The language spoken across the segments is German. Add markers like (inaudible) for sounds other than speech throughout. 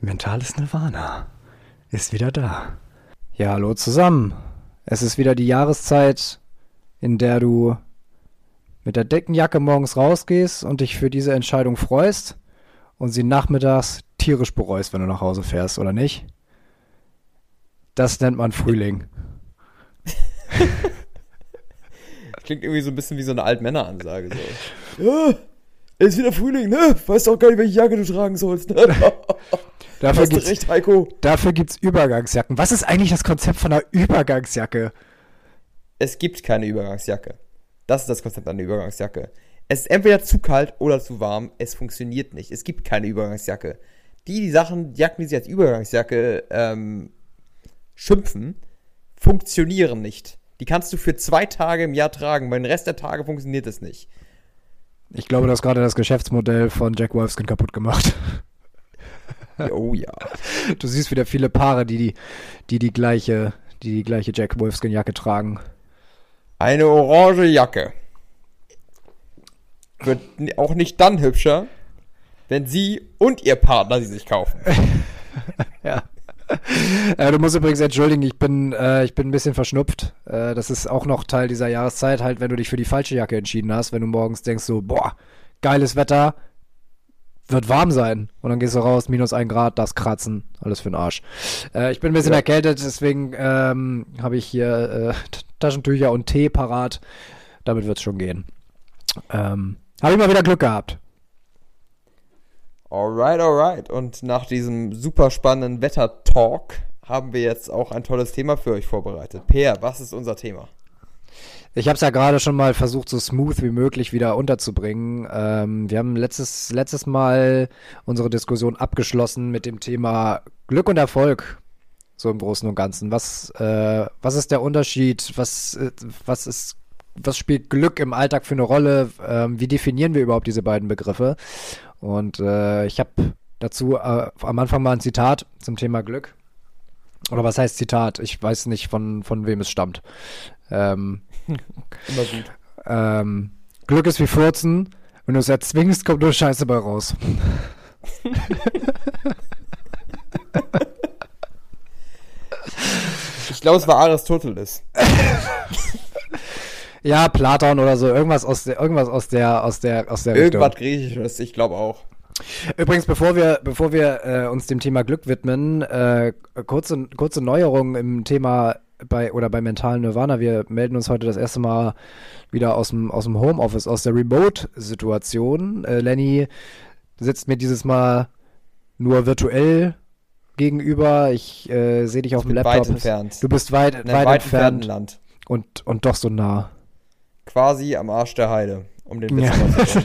Mentales Nirvana ist wieder da. Ja, hallo zusammen. Es ist wieder die Jahreszeit, in der du mit der dicken Jacke morgens rausgehst und dich für diese Entscheidung freust und sie nachmittags tierisch bereust, wenn du nach Hause fährst, oder nicht? Das nennt man Frühling. (laughs) Klingt irgendwie so ein bisschen wie so eine Altmänneransage. So. (laughs) Es ist wieder Frühling, ne? Weißt auch gar nicht, welche Jacke du tragen sollst. Ne? (laughs) Dafür Hast du gibt's, recht, Heiko. dafür gibt's Übergangsjacken. Was ist eigentlich das Konzept von einer Übergangsjacke? Es gibt keine Übergangsjacke. Das ist das Konzept einer Übergangsjacke. Es ist entweder zu kalt oder zu warm. Es funktioniert nicht. Es gibt keine Übergangsjacke. Die, die Sachen, die Jacken, die sich als Übergangsjacke ähm, schimpfen, funktionieren nicht. Die kannst du für zwei Tage im Jahr tragen, weil den Rest der Tage funktioniert es nicht. Ich glaube, du hast gerade das Geschäftsmodell von Jack Wolfskin kaputt gemacht. (laughs) Oh ja. Du siehst wieder viele Paare, die die, die, die gleiche, die die gleiche Jack Wolfskin Jacke tragen. Eine orange Jacke. Wird auch nicht dann hübscher, wenn sie und ihr Partner sie sich kaufen. (laughs) Ja. Äh, du musst übrigens entschuldigen, ich bin, äh, ich bin ein bisschen verschnupft. Äh, das ist auch noch Teil dieser Jahreszeit, halt, wenn du dich für die falsche Jacke entschieden hast, wenn du morgens denkst so, boah, geiles Wetter, wird warm sein. Und dann gehst du raus, minus ein Grad, das Kratzen, alles für den Arsch. Äh, ich bin ein bisschen Ja. erkältet, deswegen ähm, habe ich hier äh, Taschentücher und Tee parat. Damit wird's schon gehen. Ähm, habe ich mal wieder Glück gehabt. Alright, alright. Und nach diesem super spannenden Wetter-Talk haben wir jetzt auch ein tolles Thema für euch vorbereitet. Peer, was ist unser Thema? Ich habe es ja gerade schon mal versucht, so smooth wie möglich wieder unterzubringen. Ähm, wir haben letztes, letztes Mal unsere Diskussion abgeschlossen mit dem Thema Glück und Erfolg, so im Großen und Ganzen. Was, äh, was ist der Unterschied? Was, äh, was ist, was spielt Glück im Alltag für eine Rolle? Ähm, wie definieren wir überhaupt diese beiden Begriffe? Und äh, ich habe dazu äh, am Anfang mal ein Zitat zum Thema Glück. Oder was heißt Zitat? Ich weiß nicht, von, von wem es stammt. Ähm, (laughs) Immer gut. ähm, Glück ist wie Furzen. Wenn du es erzwingst, kommt nur Scheiße bei raus. Ich glaube, es war Aristoteles. (laughs) Ja, Platon oder so, irgendwas aus der, irgendwas aus der, aus der, aus der Richtung. Irgendwas Griechisches, ich glaube auch. Übrigens, bevor wir, bevor wir äh, uns dem Thema Glück widmen, äh, kurze, kurze Neuerung im Thema bei oder bei mentalen Nirvana. Wir melden uns heute das erste Mal wieder aus dem, aus dem Homeoffice, aus der Remote-Situation. Äh, Lenny sitzt mir dieses Mal nur virtuell gegenüber. Ich äh, sehe dich auf dem bin Laptop. weit entfernt. Du bist weit, In weit, weit entfernt Land. und, und doch so nah. Quasi am Arsch der Heide. Um den Witz Ja. zu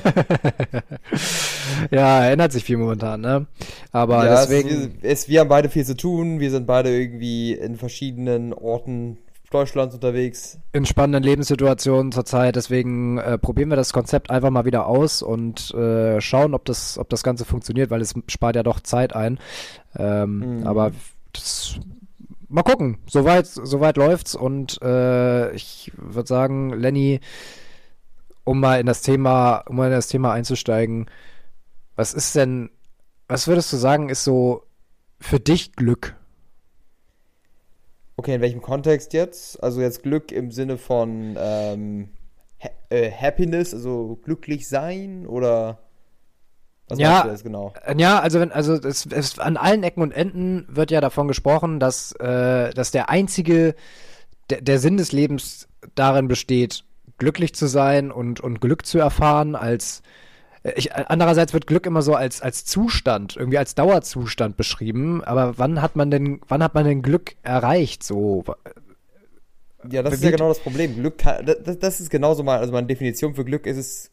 (laughs) ja, ändert sich viel momentan, ne? Aber ja, deswegen. Es, es, wir haben beide viel zu tun. Wir sind beide irgendwie in verschiedenen Orten Deutschlands unterwegs. in spannenden Lebenssituationen zurzeit. Deswegen äh, probieren wir das Konzept einfach mal wieder aus und äh, schauen, ob das, ob das Ganze funktioniert, weil es spart ja doch Zeit ein. Ähm, Mhm. Aber das, mal gucken. Soweit, soweit läuft's und äh, ich würde sagen, Lenny, um mal in das Thema, um mal in das Thema einzusteigen, was ist denn, was würdest du sagen, ist so für dich Glück? Okay, in welchem Kontext jetzt? Also jetzt Glück im Sinne von ähm, ha äh, Happiness, also glücklich sein oder was Ja. meinst du jetzt genau? Äh, Ja, also wenn, also es, es, an allen Ecken und Enden wird ja davon gesprochen, dass, äh, dass der einzige, der, der Sinn des Lebens darin besteht, glücklich zu sein und, und Glück zu erfahren, als äh, ich, andererseits wird Glück immer so als, als Zustand, irgendwie als Dauerzustand beschrieben, aber wann hat man denn, wann hat man denn Glück erreicht? So, Ja, das ist Wie- ja genau das Problem. Glück, kann, das, das ist genauso mal, also meine Definition für Glück ist es,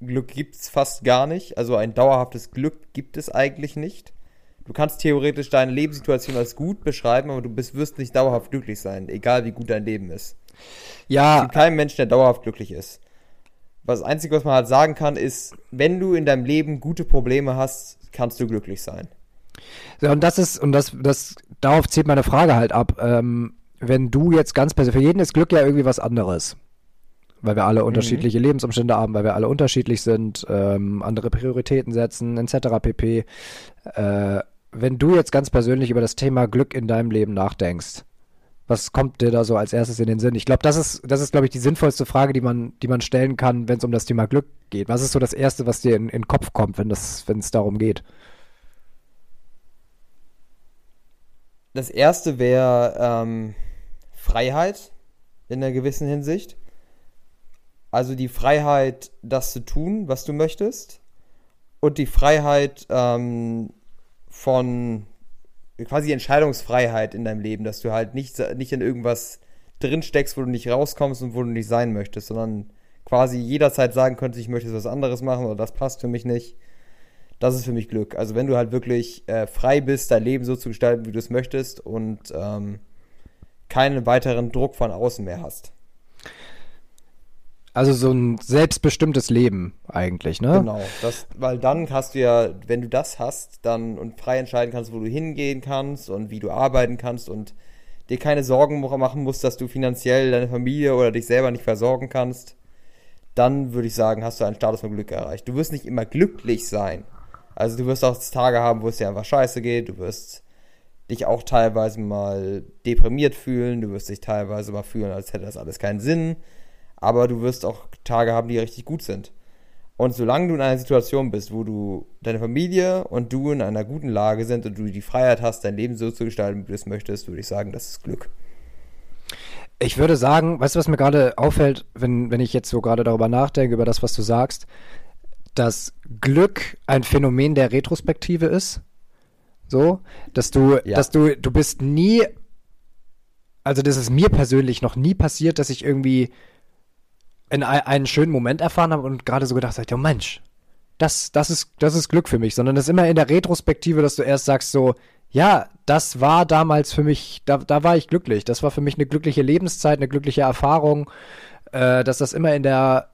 Glück gibt's fast gar nicht. Also ein dauerhaftes Glück gibt es eigentlich nicht. Du kannst theoretisch deine Lebenssituation als gut beschreiben, aber du bist, wirst nicht dauerhaft glücklich sein, egal wie gut dein Leben ist. Es ja, gibt keinen Menschen, der dauerhaft glücklich ist. Was das Einzige, was man halt sagen kann, ist, wenn du in deinem Leben gute Probleme hast, kannst du glücklich sein. Ja, und das ist, und das, das, darauf zählt meine Frage halt ab. Ähm, wenn du jetzt ganz persönlich, für jeden ist Glück ja irgendwie was anderes. Weil wir alle mhm. unterschiedliche Lebensumstände haben, weil wir alle unterschiedlich sind, ähm, andere Prioritäten setzen, etc. pp. Äh, wenn du jetzt ganz persönlich über das Thema Glück in deinem Leben nachdenkst, was kommt dir da so als erstes in den Sinn? Ich glaube, das ist, das ist, glaube ich, die sinnvollste Frage, die man, die man stellen kann, wenn es um das Thema Glück geht. Was ist so das Erste, was dir in, in den Kopf kommt, wenn es darum geht? Das erste wäre ähm, Freiheit in einer gewissen Hinsicht. Also die Freiheit, das zu tun, was du möchtest. Und die Freiheit ähm, von quasi Entscheidungsfreiheit in deinem Leben, dass du halt nicht, nicht in irgendwas drin steckst, wo du nicht rauskommst und wo du nicht sein möchtest, sondern quasi jederzeit sagen könntest, ich möchte was anderes machen oder das passt für mich nicht. Das ist für mich Glück. Also wenn du halt wirklich äh, frei bist, dein Leben so zu gestalten, wie du es möchtest und ähm, keinen weiteren Druck von außen mehr hast. Also so ein selbstbestimmtes Leben eigentlich, ne? Genau, das, weil dann hast du ja, wenn du das hast, dann und frei entscheiden kannst, wo du hingehen kannst und wie du arbeiten kannst und dir keine Sorgen machen musst, dass du finanziell deine Familie oder dich selber nicht versorgen kannst, dann würde ich sagen, hast du einen Status von Glück erreicht. Du wirst nicht immer glücklich sein. Also du wirst auch Tage haben, wo es dir einfach scheiße geht, du wirst dich auch teilweise mal deprimiert fühlen, du wirst dich teilweise mal fühlen, als hätte das alles keinen Sinn aber du wirst auch Tage haben, die richtig gut sind. Und solange du in einer Situation bist, wo du deine Familie und du in einer guten Lage sind und du die Freiheit hast, dein Leben so zu gestalten, wie du es möchtest, würde ich sagen, das ist Glück. Ich würde sagen, weißt du, was mir gerade auffällt, wenn, wenn ich jetzt so gerade darüber nachdenke, über das, was du sagst, dass Glück ein Phänomen der Retrospektive ist. So, dass du, ja. dass du, du bist nie, also das ist mir persönlich noch nie passiert, dass ich irgendwie in einen schönen Moment erfahren habe und gerade so gedacht habe, ja Mensch, das, das ist, das ist Glück für mich, sondern das ist immer in der Retrospektive, dass du erst sagst so, ja, das war damals für mich, da, da war ich glücklich. Das war für mich eine glückliche Lebenszeit, eine glückliche Erfahrung, äh, dass das immer in der,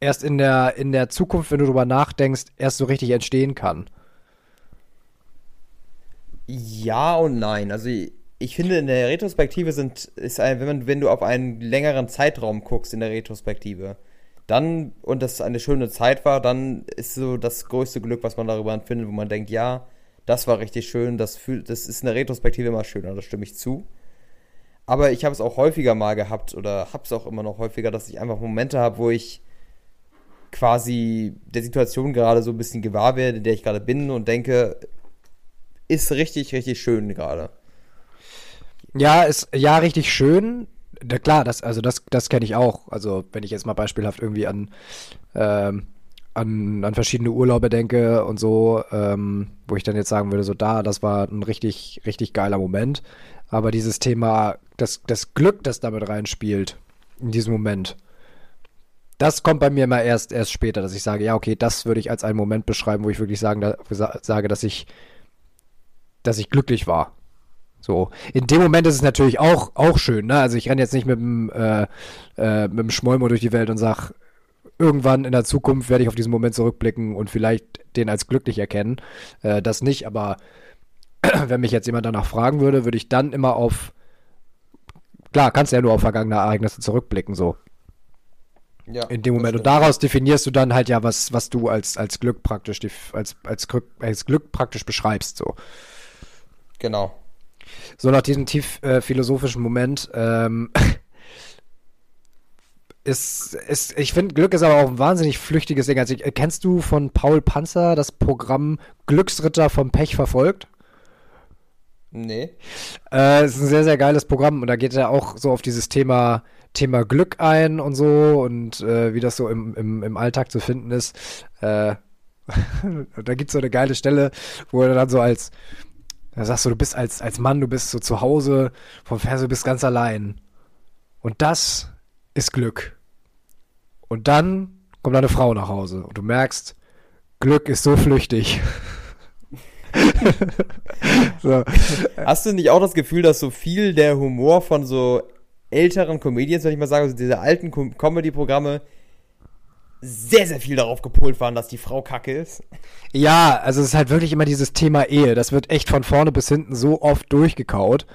erst in der, in der Zukunft, wenn du darüber nachdenkst, erst so richtig entstehen kann. Ja und nein. Also ich finde, in der Retrospektive sind, ist ein, wenn man, wenn du auf einen längeren Zeitraum guckst in der Retrospektive, dann, und das eine schöne Zeit war, dann ist so das größte Glück, was man darüber empfindet, wo man denkt, ja, das war richtig schön, das fühlt, das ist in der Retrospektive immer schöner, da stimme ich zu. Aber ich habe es auch häufiger mal gehabt oder habe es auch immer noch häufiger, dass ich einfach Momente habe, wo ich quasi der Situation gerade so ein bisschen gewahr werde, in der ich gerade bin und denke, ist richtig, richtig schön gerade. Ja, ist ja richtig schön. Ja, klar, das, also das, das kenne ich auch. Also wenn ich jetzt mal beispielhaft irgendwie an, ähm, an, an verschiedene Urlaube denke und so, ähm, wo ich dann jetzt sagen würde, so da, das war ein richtig, richtig geiler Moment. Aber dieses Thema, das, das Glück, das damit reinspielt, in diesem Moment, das kommt bei mir immer erst, erst später, dass ich sage, ja, okay, das würde ich als einen Moment beschreiben, wo ich wirklich sagen, da, sage, dass ich, dass ich glücklich war. So, in dem Moment ist es natürlich auch, auch schön, ne? Also ich renne jetzt nicht mit dem, äh, äh, mit dem Schmollmo durch die Welt und sag, irgendwann in der Zukunft werde ich auf diesen Moment zurückblicken und vielleicht den als glücklich erkennen. Äh, das nicht, aber (clears throat) wenn mich jetzt jemand danach fragen würde, würde ich dann immer auf, klar, kannst ja nur auf vergangene Ereignisse zurückblicken, so. Ja, in dem Moment. Und daraus definierst du dann halt ja, was, was du als, als Glück praktisch, als, als, Glück, als Glück praktisch beschreibst, so. Genau. So nach diesem tief äh, philosophischen Moment. Ähm, (laughs) ist, ist, ich finde, Glück ist aber auch ein wahnsinnig flüchtiges Ding. Also, äh, kennst du von Paul Panzer das Programm Glücksritter vom Pech verfolgt? Nee. Äh, ist ein sehr, sehr geiles Programm und da geht er auch so auf dieses Thema, Thema Glück ein und so und äh, wie das so im, im, im Alltag zu finden ist. Äh, (laughs) da gibt es so eine geile Stelle, wo er dann so als da sagst du, du bist als, als Mann, du bist so zu Hause vom Fernseher, du bist ganz allein. Und das ist Glück. Und dann kommt deine Frau nach Hause und du merkst, Glück ist so flüchtig. (laughs) so. Hast du nicht auch das Gefühl, dass so viel der Humor von so älteren Comedians, wenn ich mal sage, also diese alten Comedy-Programme, sehr, sehr viel darauf gepolt waren, dass die Frau kacke ist. Ja, also es ist halt wirklich immer dieses Thema Ehe. Das wird echt von vorne bis hinten so oft durchgekaut.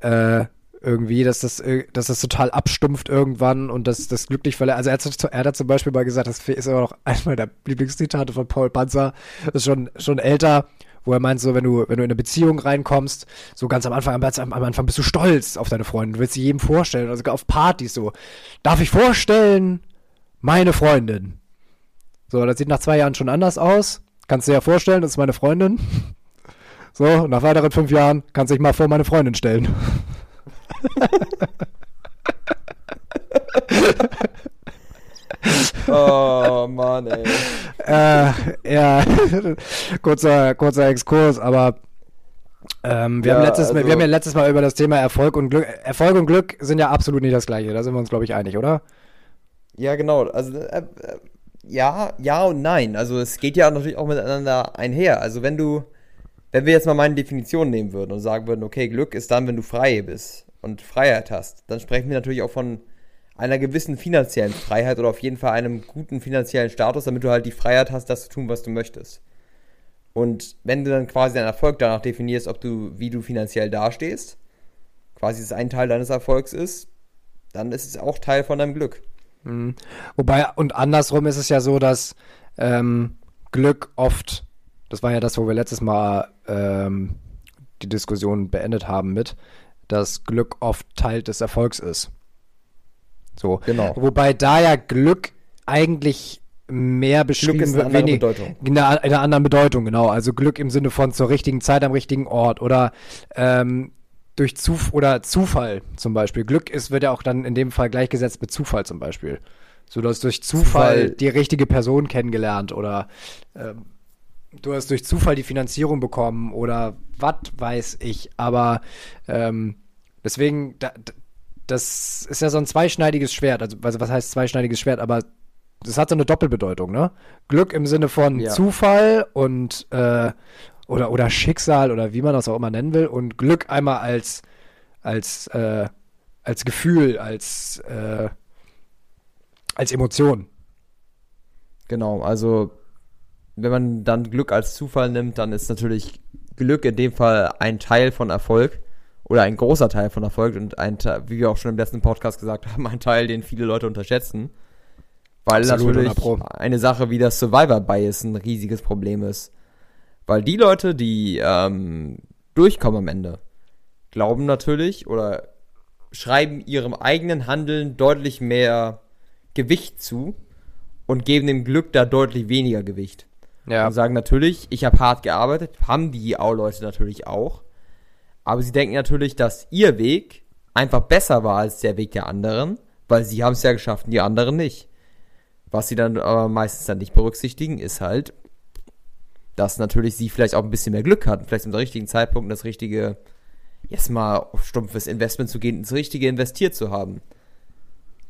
Äh, irgendwie, dass das, äh, dass das total abstumpft irgendwann und dass das glücklich verlässt. Also er hat, er hat zum Beispiel mal gesagt, das ist aber noch einmal der Lieblingszitate von Paul Panzer, das ist schon, schon älter, wo er meint, so, wenn du, wenn du in eine Beziehung reinkommst, so ganz am Anfang, am, am Anfang bist du stolz auf deine Freundin, du willst sie jedem vorstellen, also auf Partys so. Darf ich vorstellen, meine Freundin. So, das sieht nach zwei Jahren schon anders aus. Kannst du dir ja vorstellen, das ist meine Freundin. (laughs) So, nach weiteren fünf Jahren kannst du dich mal vor meine Freundin stellen. (laughs) oh Mann, ey. Äh, ja, (laughs) kurzer, kurzer Exkurs, aber ähm, wir, ja, haben letztes also, wir haben ja letztes Mal über das Thema Erfolg und Glück. Erfolg und Glück sind ja absolut nicht das gleiche. Da sind wir uns, glaube ich, einig, oder? Ja, genau. Also äh, äh, ja, ja und nein. Also es geht ja natürlich auch miteinander einher. Also wenn du, wenn wir jetzt mal meine Definition nehmen würden und sagen würden, okay, Glück ist dann, wenn du frei bist und Freiheit hast, dann sprechen wir natürlich auch von einer gewissen finanziellen Freiheit oder auf jeden Fall einem guten finanziellen Status, damit du halt die Freiheit hast, das zu tun, was du möchtest. Und wenn du dann quasi deinen Erfolg danach definierst, ob du, wie du finanziell dastehst, quasi es ein Teil deines Erfolgs ist, dann ist es auch Teil von deinem Glück. Mhm. Wobei, und andersrum ist es ja so, dass ähm, Glück oft, das war ja das, wo wir letztes Mal ähm, die Diskussion beendet haben mit, dass Glück oft Teil des Erfolgs ist. So. Genau. Wobei da ja Glück eigentlich mehr beschrieben Glück ist eine andere Bedeutung. In einer, in einer anderen Bedeutung, genau. Also Glück im Sinne von zur richtigen Zeit am richtigen Ort oder ähm, durch Zuf oder Zufall zum Beispiel. Glück ist, wird ja auch dann in dem Fall gleichgesetzt mit Zufall zum Beispiel. So, du hast durch Zufall, Zufall. die richtige Person kennengelernt oder ähm, du hast durch Zufall die Finanzierung bekommen oder was weiß ich. Aber ähm, deswegen, da, das ist ja so ein zweischneidiges Schwert. Also, also was heißt zweischneidiges Schwert? Aber das hat so eine Doppelbedeutung, ne? Glück im Sinne von ja. Zufall und äh, oder, oder Schicksal oder wie man das auch immer nennen will und Glück einmal als als äh, als Gefühl, als äh, als Emotion. Genau, also wenn man dann Glück als Zufall nimmt, dann ist natürlich Glück in dem Fall ein Teil von Erfolg oder ein großer Teil von Erfolg und ein Teil, wie wir auch schon im letzten Podcast gesagt haben, ein Teil, den viele Leute unterschätzen. Weil Absolut natürlich eine Sache wie das Survivor Bias ein riesiges Problem ist. Weil die Leute, die ähm, durchkommen am Ende, glauben natürlich oder schreiben ihrem eigenen Handeln deutlich mehr Gewicht zu und geben dem Glück da deutlich weniger Gewicht. Ja. Und sagen natürlich, ich habe hart gearbeitet, haben die Au-Leute natürlich auch. Aber sie denken natürlich, dass ihr Weg einfach besser war als der Weg der anderen, weil sie haben es ja geschafft und die anderen nicht. Was sie dann aber meistens dann nicht berücksichtigen, ist halt, dass natürlich sie vielleicht auch ein bisschen mehr Glück hatten, vielleicht im richtigen Zeitpunkt das richtige, jetzt mal auf stumpfes Investment zu gehen, das richtige investiert zu haben.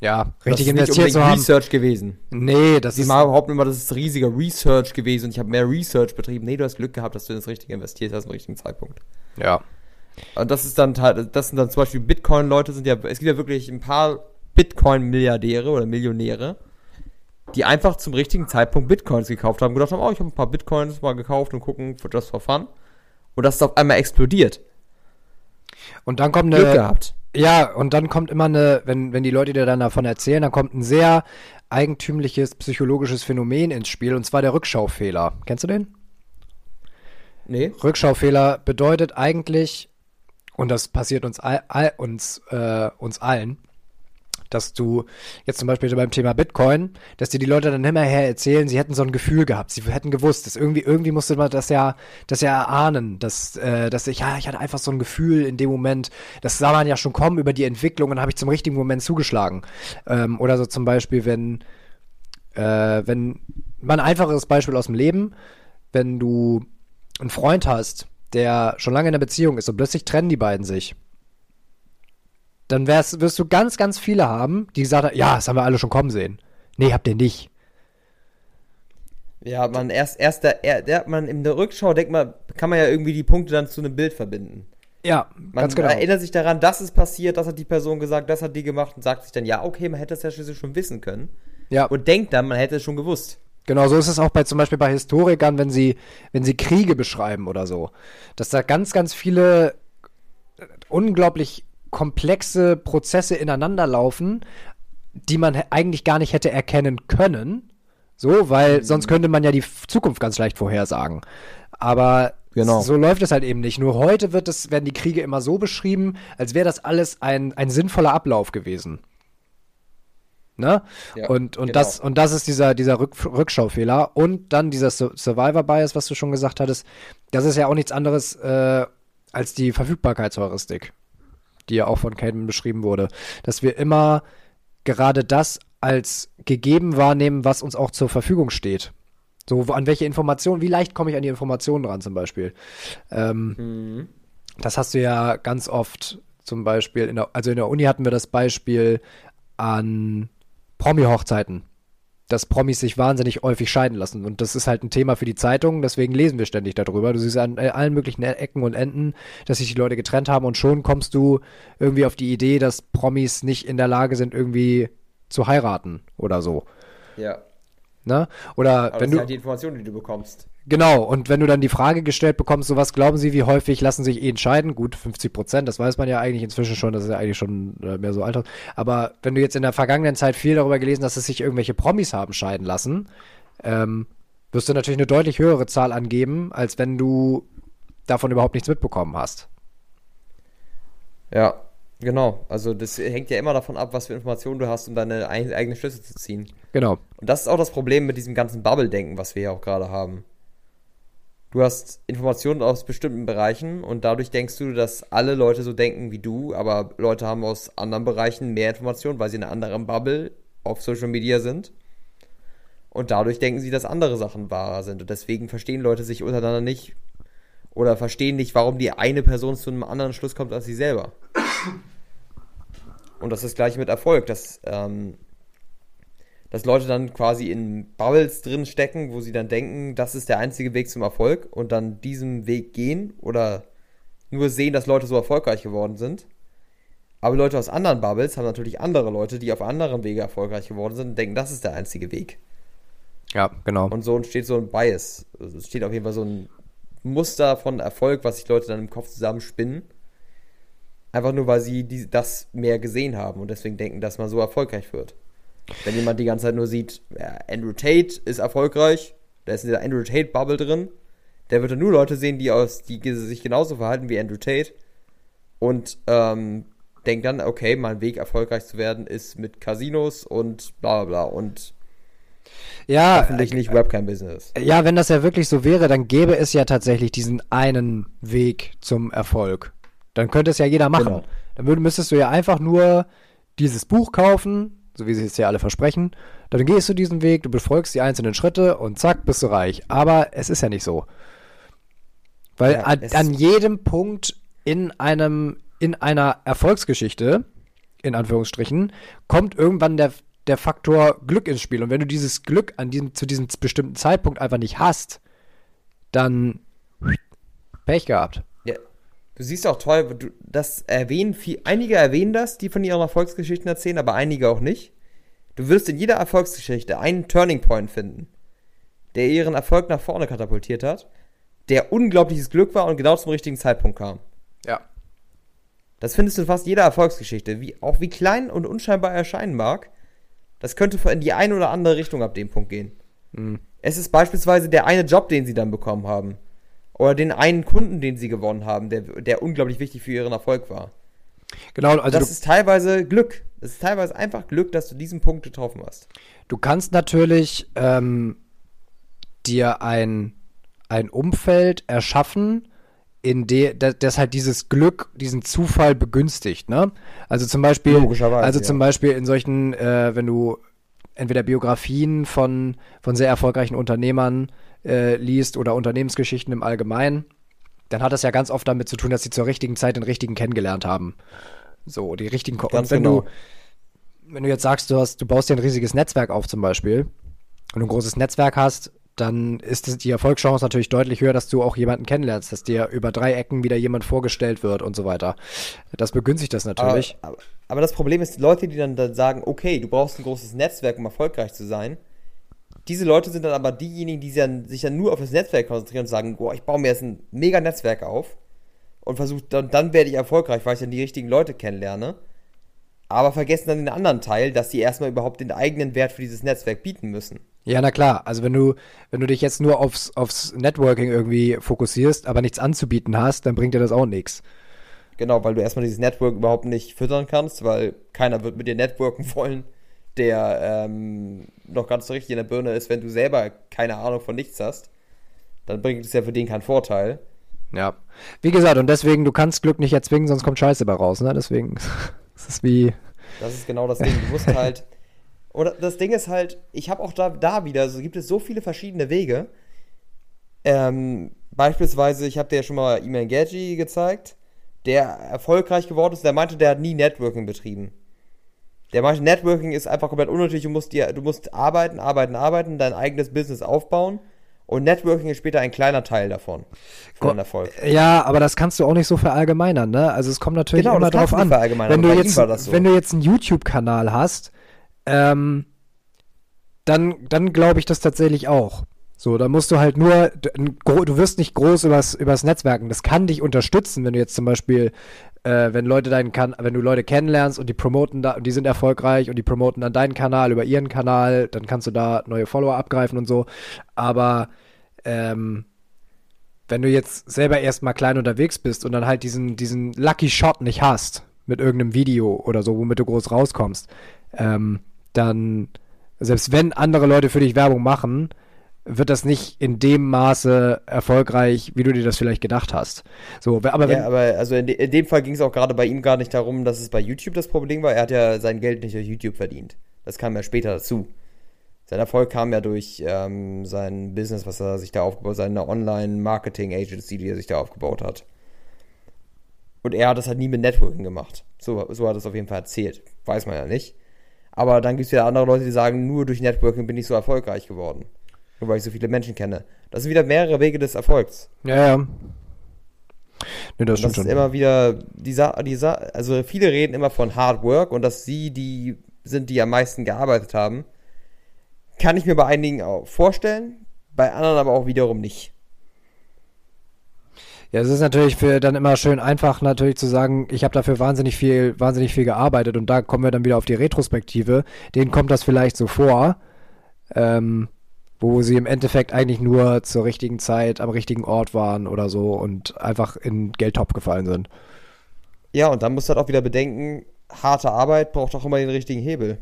Ja, richtig das investiert nicht zu haben. Research gewesen. Nee, das Sie ist. Sie behaupten immer, das ist riesiger Research gewesen und ich habe mehr Research betrieben. Nee, du hast Glück gehabt, dass du das Richtige investiert hast im richtigen Zeitpunkt. Ja. Und das ist dann halt, das sind dann zum Beispiel Bitcoin-Leute, sind ja, es gibt ja wirklich ein paar Bitcoin-Milliardäre oder Millionäre, die einfach zum richtigen Zeitpunkt Bitcoins gekauft haben, gedacht haben, oh, ich habe ein paar Bitcoins mal gekauft und gucken, just for fun. Und das ist auf einmal explodiert. Und dann kommt eine. Glück gehabt. Ja, und dann kommt immer eine, wenn, wenn die Leute dir dann davon erzählen, dann kommt ein sehr eigentümliches psychologisches Phänomen ins Spiel, und zwar der Rückschaufehler. Kennst du den? Nee. Rückschaufehler bedeutet eigentlich, und das passiert uns, all, all, uns, äh, uns allen, dass du jetzt zum Beispiel beim Thema Bitcoin, dass dir die Leute dann immer her erzählen, sie hätten so ein Gefühl gehabt, sie hätten gewusst, dass irgendwie, irgendwie musste man das ja, das ja erahnen, dass, äh, dass ich, ja, ich hatte einfach so ein Gefühl in dem Moment, das sah man ja schon kommen über die Entwicklung und habe ich zum richtigen Moment zugeschlagen. Ähm, oder so zum Beispiel, wenn, äh, wenn, mal ein einfaches Beispiel aus dem Leben, wenn du einen Freund hast, der schon lange in einer Beziehung ist und plötzlich trennen die beiden sich dann wär's, wirst du ganz, ganz viele haben, die gesagt ja, das haben wir alle schon kommen sehen. Nee, habt ihr nicht. Ja, man erst, erst der, er, der, man in der Rückschau denkt man, kann man ja irgendwie die Punkte dann zu einem Bild verbinden. Ja, man ganz genau. erinnert sich daran, dass es passiert, das hat die Person gesagt, das hat die gemacht und sagt sich dann, ja, okay, man hätte das ja schließlich schon wissen können. Ja. Und denkt dann, man hätte es schon gewusst. Genau, so ist es auch bei zum Beispiel bei Historikern, wenn sie, wenn sie Kriege beschreiben oder so. Dass da ganz, ganz viele unglaublich komplexe Prozesse ineinander laufen, die man eigentlich gar nicht hätte erkennen können. So, weil mhm. sonst könnte man ja die Zukunft ganz leicht vorhersagen. Aber genau. so läuft es halt eben nicht. Nur heute wird es, werden die Kriege immer so beschrieben, als wäre das alles ein, ein sinnvoller Ablauf gewesen. Ne? Ja, und, und, genau. das, und das ist dieser, dieser Rück, Rückschaufehler. Und dann dieser Survivor-Bias, was du schon gesagt hattest. Das ist ja auch nichts anderes äh, als die Verfügbarkeitsheuristik, die ja auch von Caden beschrieben wurde. Dass wir immer gerade das als gegeben wahrnehmen, was uns auch zur Verfügung steht. So, an welche Informationen, wie leicht komme ich an die Informationen ran zum Beispiel? Ähm, mhm. Das hast du ja ganz oft zum Beispiel, in der, also in der Uni hatten wir das Beispiel an Promi-Hochzeiten. Dass Promis sich wahnsinnig häufig scheiden lassen. Und das ist halt ein Thema für die Zeitungen, deswegen lesen wir ständig darüber. Du siehst an äh, allen möglichen Ecken und Enden, dass sich die Leute getrennt haben und schon kommst du irgendwie auf die Idee, dass Promis nicht in der Lage sind, irgendwie zu heiraten oder so. Ja. Ne? Oder Aber wenn das du. Ist halt die Information, die du bekommst. Genau, und wenn du dann die Frage gestellt bekommst, so was glauben Sie, wie häufig lassen sich Ehen scheiden? Gut, 50 Prozent, das weiß man ja eigentlich inzwischen schon, das ist ja eigentlich schon äh, mehr so Alter. Aber wenn du jetzt in der vergangenen Zeit viel darüber gelesen hast, dass es sich irgendwelche Promis haben scheiden lassen, ähm, wirst du natürlich eine deutlich höhere Zahl angeben, als wenn du davon überhaupt nichts mitbekommen hast. Ja, Genau, also das hängt ja immer davon ab, was für Informationen du hast, um deine eigenen Schlüsse zu ziehen. Genau. Und das ist auch das Problem mit diesem ganzen Bubble-Denken, was wir ja auch gerade haben. Du hast Informationen aus bestimmten Bereichen und dadurch denkst du, dass alle Leute so denken wie du, aber Leute haben aus anderen Bereichen mehr Informationen, weil sie in einer anderen Bubble auf Social Media sind. Und dadurch denken sie, dass andere Sachen wahrer sind. Und deswegen verstehen Leute sich untereinander nicht oder verstehen nicht, warum die eine Person zu einem anderen Schluss kommt als sie selber. Und das ist gleich mit Erfolg, dass, ähm, dass Leute dann quasi in Bubbles drin stecken, wo sie dann denken, das ist der einzige Weg zum Erfolg und dann diesen Weg gehen oder nur sehen, dass Leute so erfolgreich geworden sind. Aber Leute aus anderen Bubbles haben natürlich andere Leute, die auf anderen Wege erfolgreich geworden sind und denken, das ist der einzige Weg. Ja, genau. Und so entsteht so ein Bias. Also es steht auf jeden Fall so ein Muster von Erfolg, was sich Leute dann im Kopf zusammenspinnen. Einfach nur, weil sie die, das mehr gesehen haben und deswegen denken, dass man so erfolgreich wird. Wenn jemand die ganze Zeit nur sieht, ja, Andrew Tate ist erfolgreich, da ist in der Andrew Tate-Bubble drin, der wird dann nur Leute sehen, die, aus, die sich genauso verhalten wie Andrew Tate und ähm, denkt dann, okay, mein Weg erfolgreich zu werden ist mit Casinos und bla bla bla und ja, hoffentlich nicht Webcam-Business. Ja, wenn das ja wirklich so wäre, dann gäbe es ja tatsächlich diesen einen Weg zum Erfolg. Dann könnte es ja jeder machen. Genau. Dann müsstest du ja einfach nur dieses Buch kaufen, so wie sie es ja alle versprechen. Dann gehst du diesen Weg, du befolgst die einzelnen Schritte und zack, bist du reich. Aber es ist ja nicht so. Weil ja, an, an jedem Punkt in einem, in einer Erfolgsgeschichte, in Anführungsstrichen, kommt irgendwann der, der Faktor Glück ins Spiel. Und wenn du dieses Glück an diesem, zu diesem bestimmten Zeitpunkt einfach nicht hast, dann Pech gehabt. Du siehst auch toll, du, das erwähnen viel, einige erwähnen das, die von ihren Erfolgsgeschichten erzählen, aber einige auch nicht. Du wirst in jeder Erfolgsgeschichte einen Turning Point finden, der ihren Erfolg nach vorne katapultiert hat, der unglaubliches Glück war und genau zum richtigen Zeitpunkt kam. Ja. Das findest du in fast jeder Erfolgsgeschichte, wie, auch wie klein und unscheinbar erscheinen mag. Das könnte in die eine oder andere Richtung ab dem Punkt gehen. Mhm. Es ist beispielsweise der eine Job, den sie dann bekommen haben oder den einen Kunden, den sie gewonnen haben, der, der unglaublich wichtig für ihren Erfolg war. Genau, also das ist teilweise Glück. Es ist teilweise einfach Glück, dass du diesen Punkt getroffen hast. Du kannst natürlich ähm, dir ein, ein Umfeld erschaffen, in dem das halt dieses Glück, diesen Zufall begünstigt, ne? Also zum Beispiel, also zum ja. Beispiel in solchen, äh, wenn du entweder Biografien von, von sehr erfolgreichen Unternehmern äh, liest oder Unternehmensgeschichten im Allgemeinen, dann hat das ja ganz oft damit zu tun, dass sie zur richtigen Zeit den richtigen kennengelernt haben. So, die richtigen. Ko ganz und wenn genau. du wenn du jetzt sagst, du hast, du baust dir ein riesiges Netzwerk auf zum Beispiel und du ein großes Netzwerk hast, dann ist die Erfolgschance natürlich deutlich höher, dass du auch jemanden kennenlernst, dass dir über drei Ecken wieder jemand vorgestellt wird und so weiter. Das begünstigt das natürlich. Aber, aber, aber das Problem ist, die Leute, die dann, dann sagen, okay, du brauchst ein großes Netzwerk, um erfolgreich zu sein, diese Leute sind dann aber diejenigen, die sich dann, nur auf das Netzwerk konzentrieren und sagen, boah, ich baue mir jetzt ein mega Netzwerk auf. und versuche, dann, dann werde ich erfolgreich, weil ich dann die richtigen Leute kennenlerne. Aber vergessen dann den anderen Teil, dass sie erstmal überhaupt den eigenen Wert für dieses Netzwerk bieten müssen. Ja, na klar. Also wenn du, wenn du dich jetzt nur aufs, aufs Networking irgendwie fokussierst, aber nichts anzubieten hast, dann bringt dir das auch nichts. Genau, weil du erstmal dieses Network überhaupt nicht füttern kannst, weil keiner wird mit dir networken wollen, der ähm, noch ganz so richtig in der Birne ist, wenn du selber keine Ahnung von nichts hast. Dann bringt es ja für den keinen Vorteil. Ja. Wie gesagt, und deswegen, du kannst Glück nicht erzwingen, sonst kommt Scheiße bei raus, ne? Deswegen, (laughs) das ist wie. Das ist genau das Ding. Du musst halt. (laughs) Oder das Ding ist halt, ich habe auch da, da wieder, so gibt es so viele verschiedene Wege. Ähm, beispielsweise, ich habe dir ja schon mal E-Mail Gadget gezeigt, der erfolgreich geworden ist. Der meinte, der hat nie Networking betrieben. Der meinte, Networking ist einfach komplett unnötig. Du musst, dir, du musst arbeiten, arbeiten, arbeiten, dein eigenes Business aufbauen. Und Networking ist später ein kleiner Teil davon. Den Erfolg. Ja, aber das kannst du auch nicht so verallgemeinern, ne? Also es kommt natürlich genau, immer drauf an. Wenn du, jetzt, so. wenn du jetzt einen YouTube-Kanal hast, ähm, dann, dann glaube ich das tatsächlich auch. So, da musst du halt nur, du wirst nicht groß übers, übers Netzwerken. Das kann dich unterstützen, wenn du jetzt zum Beispiel, äh, wenn Leute deinen kan wenn du Leute kennenlernst und die promoten da und die sind erfolgreich und die promoten dann deinen Kanal über ihren Kanal, dann kannst du da neue Follower abgreifen und so. Aber ähm, wenn du jetzt selber erstmal klein unterwegs bist und dann halt diesen, diesen Lucky Shot nicht hast mit irgendeinem Video oder so, womit du groß rauskommst, ähm, dann, selbst wenn andere Leute für dich Werbung machen, wird das nicht in dem Maße erfolgreich, wie du dir das vielleicht gedacht hast. So, aber wenn, ja, aber also in, de in dem Fall ging es auch gerade bei ihm gar nicht darum, dass es bei YouTube das Problem war. Er hat ja sein Geld nicht durch YouTube verdient. Das kam ja später dazu. Sein Erfolg kam ja durch ähm, sein Business, was er sich da aufgebaut hat, seine Online-Marketing-Agency, die er sich da aufgebaut hat. Und er hat das halt nie mit Networking gemacht. So, so hat er es auf jeden Fall erzählt. Weiß man ja nicht. Aber dann gibt es ja andere Leute, die sagen, nur durch Networking bin ich so erfolgreich geworden. Nur weil ich so viele Menschen kenne. Das sind wieder mehrere Wege des Erfolgs. Ja, ja. Nee, das, das ist immer wieder, die, Sa die Sa also viele reden immer von Hard Work und dass sie die sind, die am meisten gearbeitet haben. Kann ich mir bei einigen auch vorstellen, bei anderen aber auch wiederum nicht. Ja, es ist natürlich für dann immer schön einfach natürlich zu sagen, ich habe dafür wahnsinnig viel, wahnsinnig viel gearbeitet und da kommen wir dann wieder auf die Retrospektive. Denen kommt das vielleicht so vor, ähm, wo sie im Endeffekt eigentlich nur zur richtigen Zeit am richtigen Ort waren oder so und einfach in Geldtopf gefallen sind. Ja, und dann musst du halt auch wieder bedenken, harte Arbeit braucht auch immer den richtigen Hebel.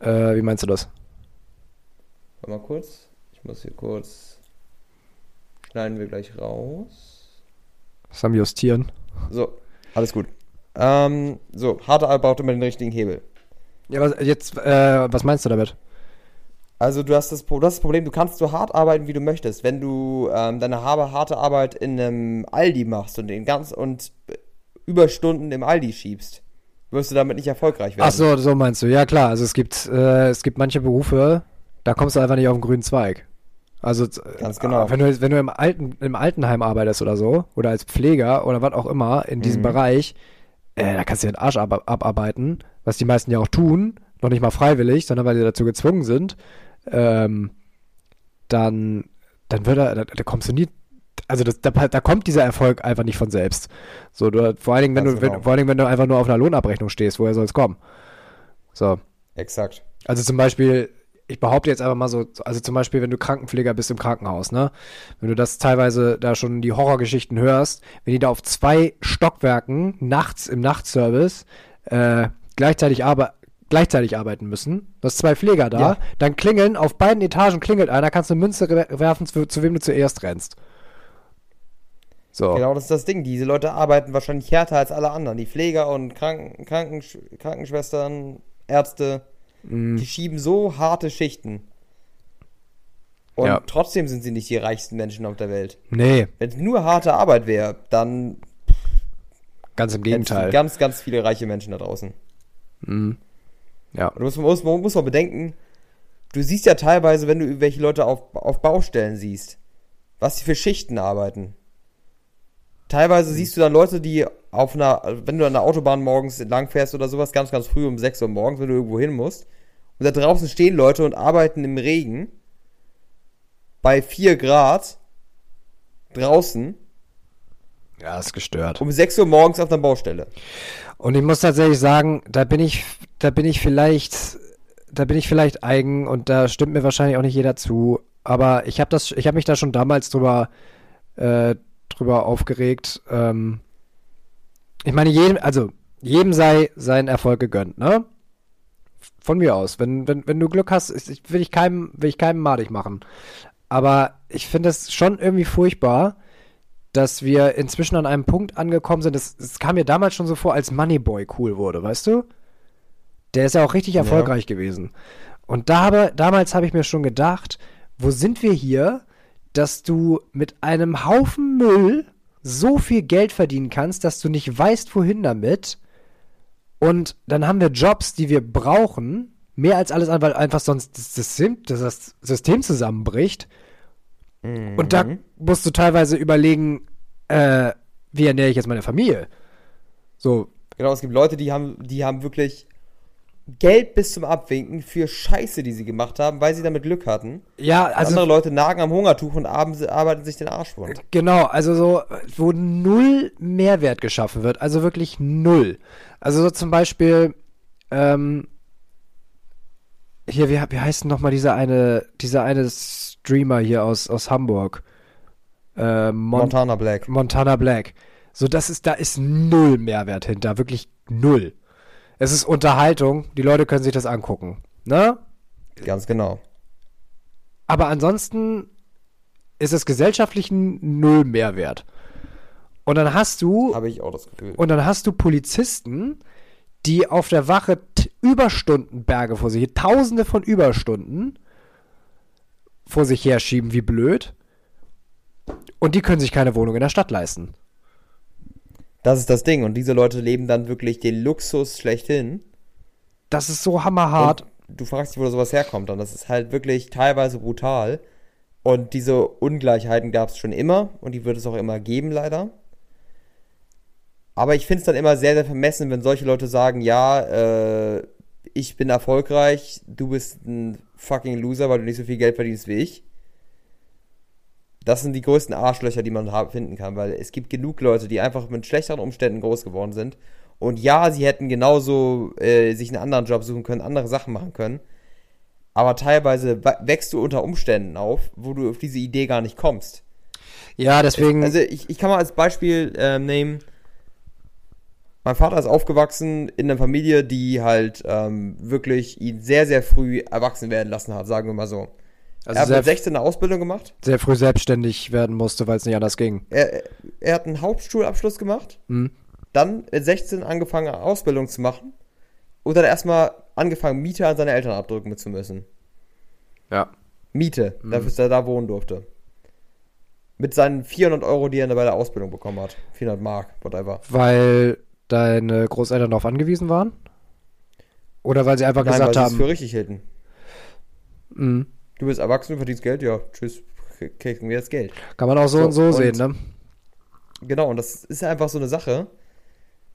Äh, wie meinst du das? Warte mal kurz. Ich muss hier kurz Schneiden wir gleich raus. Was am Justieren? So, alles gut. Ähm, so, harte Arbeit braucht immer den richtigen Hebel. Ja, was, jetzt, äh, was meinst du damit? Also du hast das, du hast das Problem, du kannst so hart arbeiten, wie du möchtest. Wenn du ähm, deine harte Arbeit in einem Aldi machst und den ganz und Überstunden im Aldi schiebst, wirst du damit nicht erfolgreich werden. Ach so, so meinst du. Ja klar, also es gibt, äh, es gibt manche Berufe, da kommst du einfach nicht auf den grünen Zweig. Also ganz genau. Wenn du, wenn du im, Alten, im Altenheim arbeitest oder so, oder als Pfleger oder was auch immer in diesem mhm. Bereich, äh, da kannst du den Arsch ab, abarbeiten, was die meisten ja auch tun, noch nicht mal freiwillig, sondern weil sie dazu gezwungen sind, ähm, dann, dann wird er, da, da kommst du nie, also das, da, da kommt dieser Erfolg einfach nicht von selbst. So, du, vor allen Dingen, wenn du, genau. wenn, vor allen Dingen, wenn du einfach nur auf einer Lohnabrechnung stehst, woher soll es kommen? So. Exakt. Also zum Beispiel, ich behaupte jetzt einfach mal so, also zum Beispiel, wenn du Krankenpfleger bist im Krankenhaus, ne? Wenn du das teilweise da schon die Horrorgeschichten hörst, wenn die da auf zwei Stockwerken nachts im Nachtservice äh, gleichzeitig, arbe gleichzeitig arbeiten müssen, du hast zwei Pfleger da, ja. dann klingeln, auf beiden Etagen klingelt einer, kannst du eine Münze werfen, zu, zu wem du zuerst rennst. So. Genau, das ist das Ding. Diese Leute arbeiten wahrscheinlich härter als alle anderen. Die Pfleger und Kranken, Kranken, Krankenschwestern, Ärzte. Mm. Die schieben so harte Schichten. Und ja. trotzdem sind sie nicht die reichsten Menschen auf der Welt. Nee. Wenn es nur harte Arbeit wäre, dann. Ganz im Gegenteil. Ganz, ganz viele reiche Menschen da draußen. Mhm. Ja. Und du musst, musst, musst mal bedenken, du siehst ja teilweise, wenn du irgendwelche Leute auf, auf Baustellen siehst, was sie für Schichten arbeiten. Teilweise mhm. siehst du dann Leute, die auf einer, wenn du an der Autobahn morgens entlang fährst oder sowas, ganz, ganz früh um 6 Uhr morgens, wenn du irgendwo hin musst, und da draußen stehen Leute und arbeiten im Regen bei 4 Grad draußen Ja, ist gestört. Um 6 Uhr morgens auf der Baustelle. Und ich muss tatsächlich sagen, da bin ich, da bin ich vielleicht, da bin ich vielleicht eigen und da stimmt mir wahrscheinlich auch nicht jeder zu. Aber ich habe das, ich habe mich da schon damals drüber, äh, drüber aufgeregt. Ähm, ich meine, jedem, also jedem sei sein Erfolg gegönnt, ne? Von mir aus. Wenn, wenn, wenn du Glück hast, ich, will ich keinem, will ich keinem madig machen. Aber ich finde es schon irgendwie furchtbar, dass wir inzwischen an einem Punkt angekommen sind. Es kam mir damals schon so vor, als Moneyboy cool wurde, weißt du? Der ist ja auch richtig erfolgreich ja. gewesen. Und da habe, damals habe ich mir schon gedacht, wo sind wir hier, dass du mit einem Haufen Müll so viel Geld verdienen kannst, dass du nicht weißt, wohin damit. Und dann haben wir Jobs, die wir brauchen, mehr als alles an, weil einfach sonst das System, das System zusammenbricht. Mhm. Und da musst du teilweise überlegen, äh, wie ernähre ich jetzt meine Familie? So. Genau, es gibt Leute, die haben, die haben wirklich Geld bis zum Abwinken für Scheiße, die sie gemacht haben, weil sie damit Glück hatten. Ja, also. andere Leute nagen am Hungertuch und arbeiten sich den Arsch wund. Genau, also so, wo null Mehrwert geschaffen wird, also wirklich null. Also so zum Beispiel, ähm, hier, wie, wie heißt denn nochmal dieser eine, dieser eine Streamer hier aus, aus Hamburg? Äh, Mon Montana Black. Montana Black. So, das ist, da ist null Mehrwert hinter, wirklich null. Es ist Unterhaltung, die Leute können sich das angucken. Ne? Ganz genau. Aber ansonsten ist es gesellschaftlich null Mehrwert. Und dann hast du. Habe ich auch das Gefühl. Und dann hast du Polizisten, die auf der Wache Überstundenberge vor sich, Tausende von Überstunden vor sich herschieben, wie blöd. Und die können sich keine Wohnung in der Stadt leisten. Das ist das Ding. Und diese Leute leben dann wirklich den Luxus schlechthin. Das ist so hammerhart. Und du fragst dich, wo sowas herkommt. Und das ist halt wirklich teilweise brutal. Und diese Ungleichheiten gab es schon immer. Und die wird es auch immer geben, leider. Aber ich finde es dann immer sehr, sehr vermessen, wenn solche Leute sagen, ja, äh, ich bin erfolgreich, du bist ein fucking Loser, weil du nicht so viel Geld verdienst wie ich das sind die größten Arschlöcher, die man finden kann, weil es gibt genug Leute, die einfach mit schlechteren Umständen groß geworden sind. Und ja, sie hätten genauso äh, sich einen anderen Job suchen können, andere Sachen machen können. Aber teilweise wächst du unter Umständen auf, wo du auf diese Idee gar nicht kommst. Ja, deswegen. Also ich, ich kann mal als Beispiel äh, nehmen, mein Vater ist aufgewachsen in einer Familie, die halt ähm, wirklich ihn sehr, sehr früh erwachsen werden lassen hat, sagen wir mal so. Also er hat mit 16 eine Ausbildung gemacht. Sehr früh selbstständig werden musste, weil es nicht anders ging. Er, er hat einen Hauptschulabschluss gemacht. Mhm. Dann mit 16 angefangen, eine Ausbildung zu machen. Und dann erstmal angefangen, Miete an seine Eltern abdrücken zu müssen. Ja. Miete, mhm. dafür, dass er da wohnen durfte. Mit seinen 400 Euro, die er bei der Ausbildung bekommen hat. 400 Mark, whatever. Weil deine Großeltern darauf angewiesen waren? Oder weil sie einfach Nein, gesagt weil haben. für richtig hielten. Mhm. Du bist erwachsen, verdienst Geld, ja, tschüss, kriegen wir das Geld. Kann man auch so, so und so und sehen, ne? Genau, und das ist einfach so eine Sache.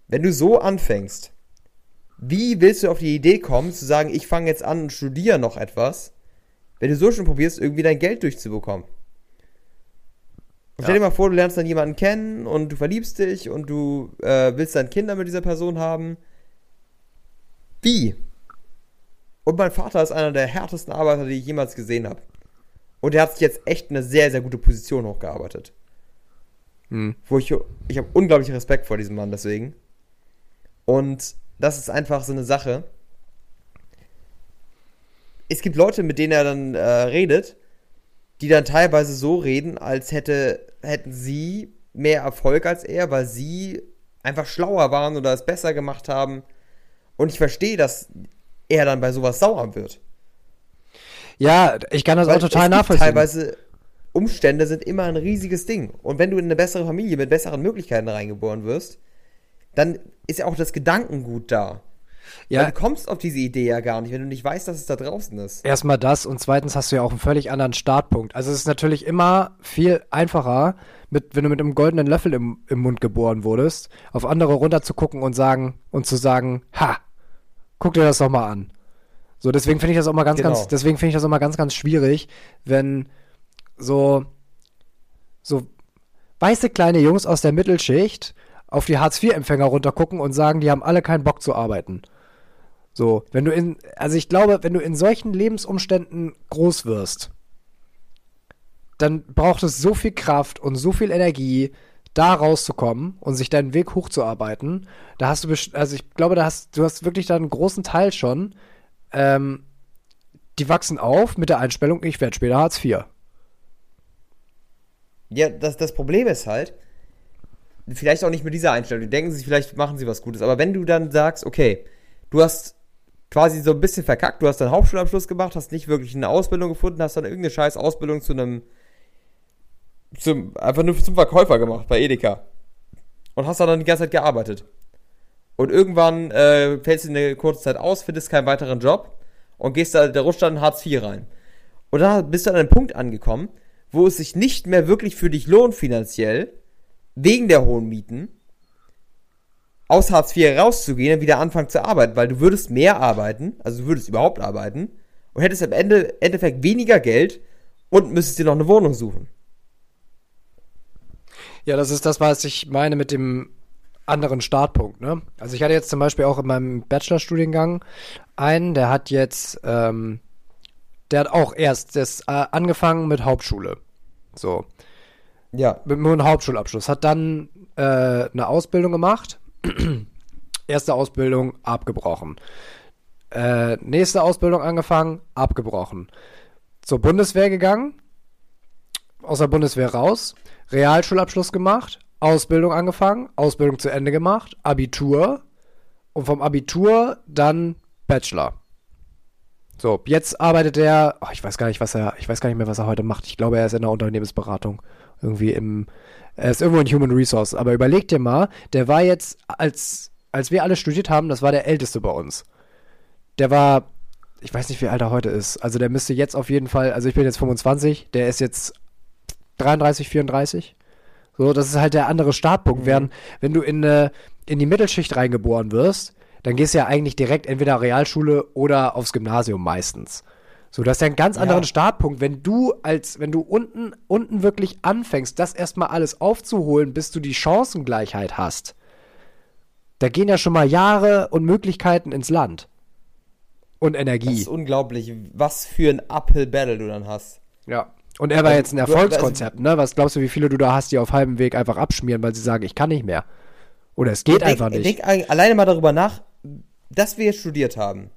Wenn du so anfängst, wie willst du auf die Idee kommen, zu sagen, ich fange jetzt an und studiere noch etwas, wenn du so schon probierst, irgendwie dein Geld durchzubekommen? Ja. Stell dir mal vor, du lernst dann jemanden kennen und du verliebst dich und du äh, willst dann Kinder mit dieser Person haben. Wie? Und mein Vater ist einer der härtesten Arbeiter, die ich jemals gesehen habe. Und er hat sich jetzt echt eine sehr, sehr gute Position hochgearbeitet. Hm. Wo ich, ich habe unglaublich Respekt vor diesem Mann deswegen. Und das ist einfach so eine Sache. Es gibt Leute, mit denen er dann äh, redet, die dann teilweise so reden, als hätte, hätten sie mehr Erfolg als er, weil sie einfach schlauer waren oder es besser gemacht haben. Und ich verstehe, dass er dann bei sowas sauer wird. Ja, ich kann das Weil auch total nachvollziehen. Teilweise Umstände sind immer ein riesiges Ding. Und wenn du in eine bessere Familie mit besseren Möglichkeiten reingeboren wirst, dann ist ja auch das Gedankengut da. Ja. Weil du kommst auf diese Idee ja gar nicht, wenn du nicht weißt, dass es da draußen ist. Erstmal das und zweitens hast du ja auch einen völlig anderen Startpunkt. Also es ist natürlich immer viel einfacher, mit, wenn du mit einem goldenen Löffel im, im Mund geboren wurdest, auf andere runter zu gucken und sagen und zu sagen, ha, guck dir das doch mal an. So, deswegen finde ich das auch mal ganz, genau. ganz, deswegen finde ich das auch mal ganz, ganz schwierig, wenn so, so, weiße kleine Jungs aus der Mittelschicht auf die Hartz-IV-Empfänger runtergucken und sagen, die haben alle keinen Bock zu arbeiten. So, wenn du in, also ich glaube, wenn du in solchen Lebensumständen groß wirst, dann braucht es so viel Kraft und so viel Energie, da rauszukommen und sich deinen Weg hochzuarbeiten. Da hast du, also ich glaube, da hast du hast wirklich da einen großen Teil schon. Ähm, die wachsen auf mit der Einstellung, ich werde später Hartz IV. Ja, das, das Problem ist halt, vielleicht auch nicht mit dieser Einstellung. Die denken sich, vielleicht machen sie was Gutes. Aber wenn du dann sagst, okay, du hast quasi so ein bisschen verkackt, du hast deinen Hauptschulabschluss gemacht, hast nicht wirklich eine Ausbildung gefunden, hast dann irgendeine scheiß Ausbildung zu einem, zum, einfach nur zum Verkäufer gemacht bei Edeka. Und hast dann die ganze Zeit gearbeitet. Und irgendwann äh, fällst du in eine kurze Zeit aus, findest keinen weiteren Job und gehst da, der rutscht dann in Hartz IV rein. Und da bist du an einem Punkt angekommen, wo es sich nicht mehr wirklich für dich lohnt finanziell, wegen der hohen Mieten, aus Hartz IV rauszugehen und wieder anfangen zu arbeiten, weil du würdest mehr arbeiten, also du würdest überhaupt arbeiten und hättest am Ende Endeffekt weniger Geld und müsstest dir noch eine Wohnung suchen. Ja, das ist das, was ich meine mit dem anderen Startpunkt. Ne? Also ich hatte jetzt zum Beispiel auch in meinem Bachelorstudiengang einen, der hat jetzt, ähm, der hat auch erst das, äh, angefangen mit Hauptschule. So. Ja. Mit nur einem Hauptschulabschluss. Hat dann äh, eine Ausbildung gemacht. (clears throat) Erste Ausbildung abgebrochen. Äh, nächste Ausbildung angefangen, abgebrochen. Zur Bundeswehr gegangen, aus der Bundeswehr raus, Realschulabschluss gemacht, Ausbildung angefangen, Ausbildung zu Ende gemacht, Abitur und vom Abitur dann Bachelor. So, jetzt arbeitet er, oh, ich weiß gar nicht, was er, ich weiß gar nicht mehr, was er heute macht. Ich glaube, er ist in der Unternehmensberatung. Irgendwie im, er ist irgendwo in Human Resource. Aber überleg dir mal, der war jetzt, als, als wir alle studiert haben, das war der Älteste bei uns. Der war, ich weiß nicht, wie alt er heute ist. Also der müsste jetzt auf jeden Fall, also ich bin jetzt 25, der ist jetzt 33, 34. So, das ist halt der andere Startpunkt. Mhm. Während, wenn du in, in die Mittelschicht reingeboren wirst, dann gehst du ja eigentlich direkt entweder Realschule oder aufs Gymnasium meistens. So, das ist ja ein ganz anderen ja. Startpunkt. Wenn du als, wenn du unten, unten wirklich anfängst, das erstmal alles aufzuholen, bis du die Chancengleichheit hast, da gehen ja schon mal Jahre und Möglichkeiten ins Land. Und Energie. Das ist unglaublich, was für ein Uphill-Battle du dann hast. Ja. Und er war jetzt ein Erfolgskonzept, ne? Was glaubst du, wie viele du da hast, die auf halbem Weg einfach abschmieren, weil sie sagen, ich kann nicht mehr? Oder es geht denk, einfach nicht. Denk alleine mal darüber nach, dass wir jetzt studiert haben,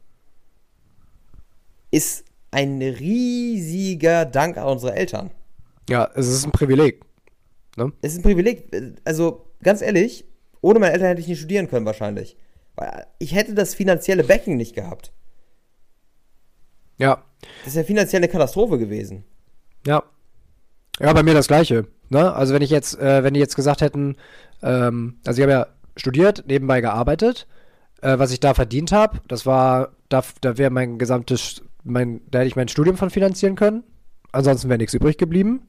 ist ein riesiger Dank an unsere Eltern. Ja, es ist ein Privileg. Ne? Es ist ein Privileg. Also, ganz ehrlich, ohne meine Eltern hätte ich nicht studieren können, wahrscheinlich. Weil ich hätte das finanzielle Backing nicht gehabt. Ja. Das wäre finanzielle Katastrophe gewesen. Ja. Ja, bei mir das Gleiche. Ne? Also, wenn ich jetzt, äh, wenn die jetzt gesagt hätten, ähm, also ich habe ja studiert, nebenbei gearbeitet, äh, was ich da verdient habe, das war, da, da wäre mein gesamtes mein, da hätte ich mein Studium von finanzieren können. Ansonsten wäre nichts übrig geblieben.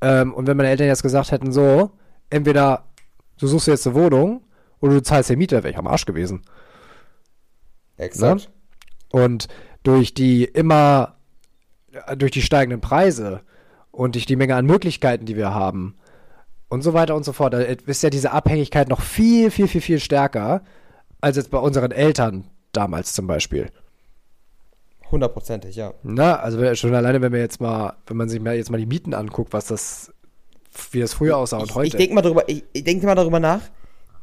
Ähm, und wenn meine Eltern jetzt gesagt hätten, so, entweder du suchst jetzt eine Wohnung oder du zahlst den Mieter, wäre ich am Arsch gewesen. Exakt. Ne? Und durch die immer, durch die steigenden Preise und durch die Menge an Möglichkeiten, die wir haben und so weiter und so fort, da ist ja diese Abhängigkeit noch viel, viel, viel, viel stärker als jetzt bei unseren Eltern damals zum Beispiel. Hundertprozentig, ja. Na, also schon alleine, wenn wir jetzt mal, wenn man sich mal jetzt mal die Mieten anguckt, was das, wie das früher aussah und ich, heute. Ich denke mal darüber, ich, ich denke mal darüber nach.